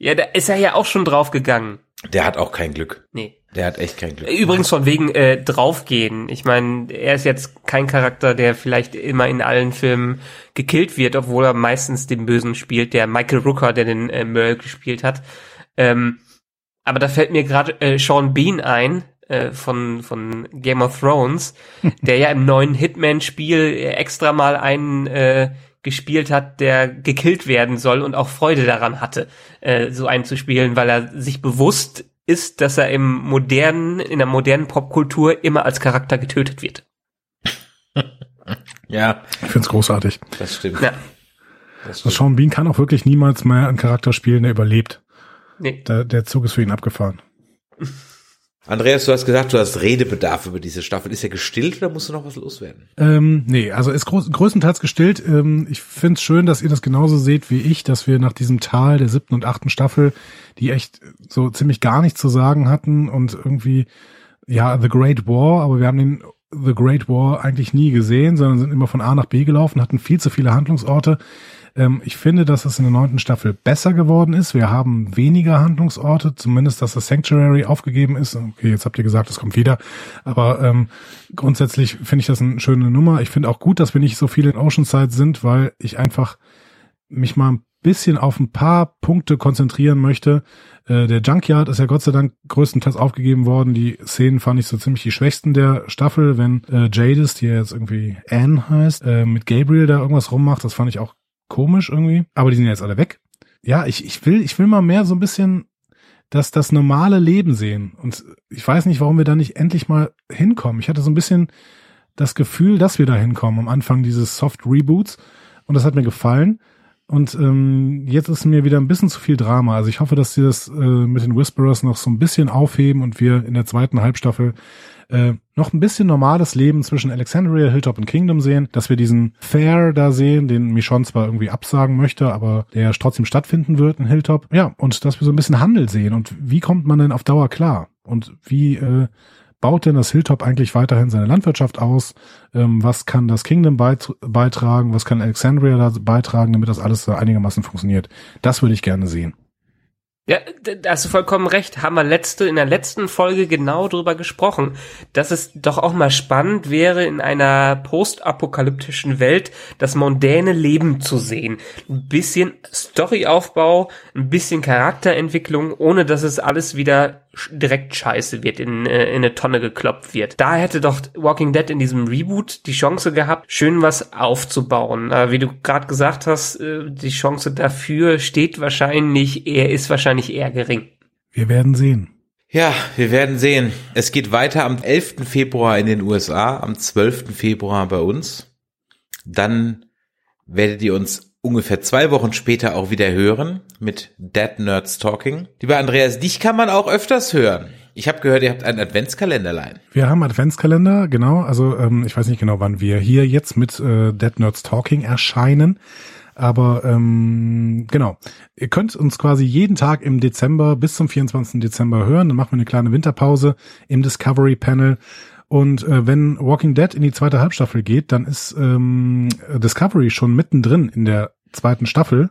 Ja, da ist er ja auch schon draufgegangen. Der hat auch kein Glück. Nee. Der hat echt kein Glück. Übrigens von wegen äh, draufgehen. Ich meine, er ist jetzt kein Charakter, der vielleicht immer in allen Filmen gekillt wird, obwohl er meistens den Bösen spielt, der Michael Rooker, der den äh, Merle gespielt hat. Ähm, aber da fällt mir gerade äh, Sean Bean ein äh, von von Game of Thrones, <laughs> der ja im neuen Hitman-Spiel äh, extra mal einen äh, gespielt hat, der gekillt werden soll und auch Freude daran hatte, äh, so einen zu spielen, weil er sich bewusst ist, dass er im modernen, in der modernen Popkultur immer als Charakter getötet wird. Ja, Ich find's großartig. das stimmt. Ja. Das Also stimmt. Sean Bean kann auch wirklich niemals mehr einen Charakter spielen, der überlebt. Nee. Der, der Zug ist für ihn abgefahren. Andreas, du hast gesagt, du hast Redebedarf über diese Staffel. Ist er gestillt oder musst du noch was loswerden? Ähm, nee, also ist groß, größtenteils gestillt. Ähm, ich find's schön, dass ihr das genauso seht wie ich, dass wir nach diesem Tal der siebten und achten Staffel, die echt so ziemlich gar nichts zu sagen hatten und irgendwie, ja, The Great War, aber wir haben den The Great War eigentlich nie gesehen, sondern sind immer von A nach B gelaufen, hatten viel zu viele Handlungsorte. Ähm, ich finde, dass es in der neunten Staffel besser geworden ist. Wir haben weniger Handlungsorte, zumindest, dass das Sanctuary aufgegeben ist. Okay, jetzt habt ihr gesagt, es kommt wieder. Aber ähm, grundsätzlich finde ich das eine schöne Nummer. Ich finde auch gut, dass wir nicht so viel in Oceanside sind, weil ich einfach mich mal ein bisschen auf ein paar Punkte konzentrieren möchte. Äh, der Junkyard ist ja Gott sei Dank größtenteils aufgegeben worden. Die Szenen fand ich so ziemlich die schwächsten der Staffel, wenn äh, Jadis, die ja jetzt irgendwie Anne heißt, äh, mit Gabriel da irgendwas rummacht. Das fand ich auch komisch irgendwie. Aber die sind ja jetzt alle weg. Ja, ich, ich will, ich will mal mehr so ein bisschen das, das normale Leben sehen. Und ich weiß nicht, warum wir da nicht endlich mal hinkommen. Ich hatte so ein bisschen das Gefühl, dass wir da hinkommen am Anfang dieses Soft Reboots. Und das hat mir gefallen. Und ähm, jetzt ist mir wieder ein bisschen zu viel Drama. Also ich hoffe, dass sie das äh, mit den Whisperers noch so ein bisschen aufheben und wir in der zweiten Halbstaffel äh, noch ein bisschen normales Leben zwischen Alexandria, Hilltop und Kingdom sehen, dass wir diesen Fair da sehen, den Michonne zwar irgendwie absagen möchte, aber der trotzdem stattfinden wird in Hilltop. Ja, und dass wir so ein bisschen Handel sehen und wie kommt man denn auf Dauer klar? Und wie äh, baut denn das Hilltop eigentlich weiterhin seine Landwirtschaft aus? Ähm, was kann das Kingdom beit beitragen? Was kann Alexandria da beitragen, damit das alles einigermaßen funktioniert? Das würde ich gerne sehen. Ja, da hast du vollkommen recht. Haben wir letzte, in der letzten Folge genau drüber gesprochen, dass es doch auch mal spannend wäre, in einer postapokalyptischen Welt das mondäne Leben zu sehen. Ein bisschen Storyaufbau, ein bisschen Charakterentwicklung, ohne dass es alles wieder direkt scheiße wird, in, äh, in eine Tonne gekloppt wird. Da hätte doch Walking Dead in diesem Reboot die Chance gehabt, schön was aufzubauen. Aber wie du gerade gesagt hast, äh, die Chance dafür steht wahrscheinlich, er ist wahrscheinlich eher gering. Wir werden sehen. Ja, wir werden sehen. Es geht weiter am 11. Februar in den USA, am 12. Februar bei uns. Dann werdet ihr uns ungefähr zwei Wochen später auch wieder hören mit Dead Nerds Talking. Lieber Andreas, dich kann man auch öfters hören. Ich habe gehört, ihr habt einen Adventskalenderlein. Wir haben Adventskalender, genau. Also ähm, ich weiß nicht genau, wann wir hier jetzt mit äh, Dead Nerds Talking erscheinen. Aber ähm, genau, ihr könnt uns quasi jeden Tag im Dezember bis zum 24. Dezember hören. Dann machen wir eine kleine Winterpause im Discovery Panel. Und äh, wenn Walking Dead in die zweite Halbstaffel geht, dann ist ähm, Discovery schon mittendrin in der zweiten Staffel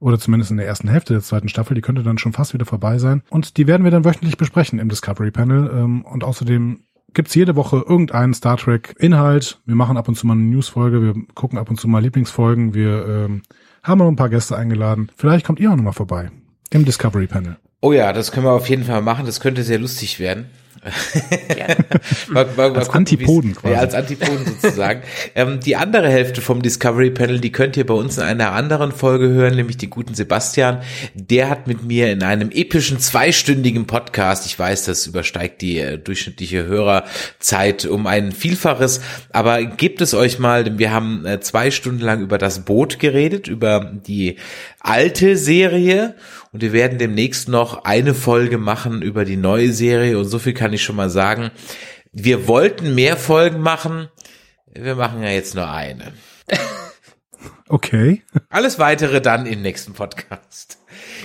oder zumindest in der ersten Hälfte der zweiten Staffel. Die könnte dann schon fast wieder vorbei sein. Und die werden wir dann wöchentlich besprechen im Discovery Panel. Ähm, und außerdem gibt's jede Woche irgendeinen Star Trek Inhalt. Wir machen ab und zu mal eine Newsfolge, wir gucken ab und zu mal Lieblingsfolgen, wir ähm, haben noch ein paar Gäste eingeladen. Vielleicht kommt ihr auch nochmal vorbei im Discovery Panel. Oh ja, das können wir auf jeden Fall machen. Das könnte sehr lustig werden. Mal, <laughs> mal, mal als gucken, Antipoden quasi. Ja, als Antipoden sozusagen. <laughs> ähm, die andere Hälfte vom Discovery Panel, die könnt ihr bei uns in einer anderen Folge hören, nämlich die guten Sebastian. Der hat mit mir in einem epischen zweistündigen Podcast, ich weiß, das übersteigt die äh, durchschnittliche Hörerzeit um ein Vielfaches, aber gebt es euch mal, denn wir haben äh, zwei Stunden lang über das Boot geredet, über die alte Serie und wir werden demnächst noch eine Folge machen über die neue Serie und so viel kann ich schon mal sagen. Wir wollten mehr Folgen machen. Wir machen ja jetzt nur eine. <laughs> Okay. Alles weitere dann im nächsten Podcast.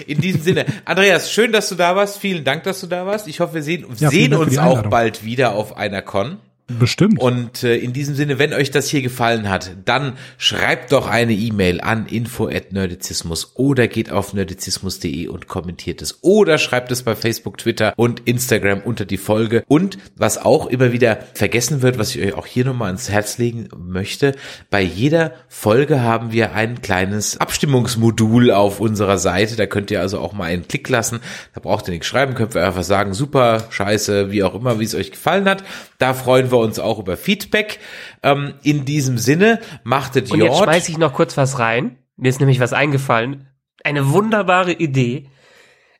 In diesem Sinne, Andreas, schön, dass du da warst. Vielen Dank, dass du da warst. Ich hoffe, wir sehen, ja, sehen uns auch bald wieder auf einer Con. Bestimmt. Und äh, in diesem Sinne, wenn euch das hier gefallen hat, dann schreibt doch eine E-Mail an info@nerdizismus oder geht auf nerdizismus.de und kommentiert es oder schreibt es bei Facebook, Twitter und Instagram unter die Folge. Und was auch immer wieder vergessen wird, was ich euch auch hier nochmal ans Herz legen möchte, bei jeder Folge haben wir ein kleines Abstimmungsmodul auf unserer Seite. Da könnt ihr also auch mal einen Klick lassen. Da braucht ihr nichts schreiben, könnt ihr einfach sagen, super, scheiße, wie auch immer, wie es euch gefallen hat. Da freuen wir uns auch über Feedback. Ähm, in diesem Sinne, machtet Und jetzt schmeiße ich noch kurz was rein. Mir ist nämlich was eingefallen. Eine wunderbare Idee.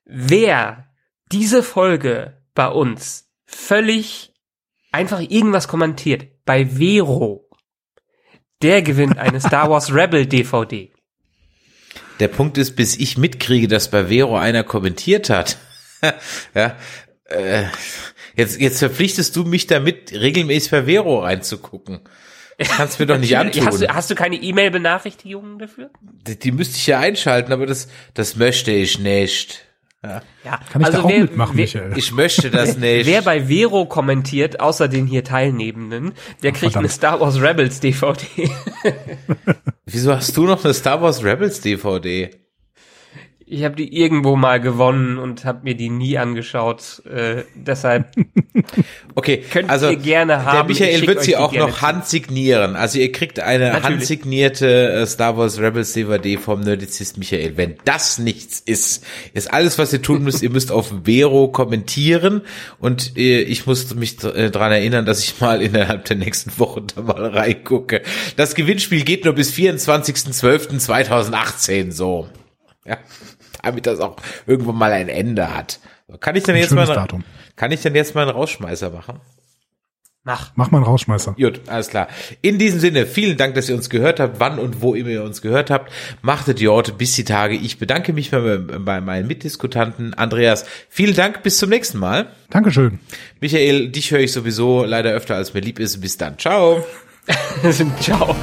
Wer diese Folge bei uns völlig einfach irgendwas kommentiert, bei Vero, der gewinnt eine <laughs> Star Wars Rebel DVD. Der Punkt ist, bis ich mitkriege, dass bei Vero einer kommentiert hat. <laughs> ja, äh, Jetzt, jetzt verpflichtest du mich damit, regelmäßig bei Vero reinzugucken. Das kannst mir doch nicht <laughs> antun. Hast du, hast du keine E-Mail-Benachrichtigungen dafür? Die, die müsste ich ja einschalten, aber das, das möchte ich nicht. Ja. ja. Kann ich also da auch wer, mitmachen, wer, Michael? Ich möchte das <laughs> nicht. Wer bei Vero kommentiert, außer den hier Teilnehmenden, der kriegt Verdammt. eine Star Wars Rebels DVD. <laughs> Wieso hast du noch eine Star Wars Rebels DVD? Ich habe die irgendwo mal gewonnen und habe mir die nie angeschaut. Äh, deshalb <laughs> okay, könnt also ihr gerne haben. Der Michael wird sie auch noch handsignieren. Also ihr kriegt eine Natürlich. handsignierte äh, Star Wars Rebels DVD vom Nerdizist Michael. Wenn das nichts ist, ist alles, was ihr tun müsst. ihr müsst auf Vero kommentieren und äh, ich muss mich äh, dran erinnern, dass ich mal innerhalb der nächsten Woche da mal reingucke. Das Gewinnspiel geht nur bis 24.12.2018 so. Ja damit das auch irgendwann mal ein Ende hat. Kann ich denn jetzt mal, Datum. kann ich denn jetzt mal einen Rausschmeißer machen? Mach. Mach mal einen Rausschmeißer. Gut, alles klar. In diesem Sinne, vielen Dank, dass ihr uns gehört habt, wann und wo immer ihr uns gehört habt. Machtet die Orte bis die Tage. Ich bedanke mich bei, bei meinen Mitdiskutanten. Andreas, vielen Dank, bis zum nächsten Mal. Dankeschön. Michael, dich höre ich sowieso leider öfter, als mir lieb ist. Bis dann. Ciao. <laughs> Ciao.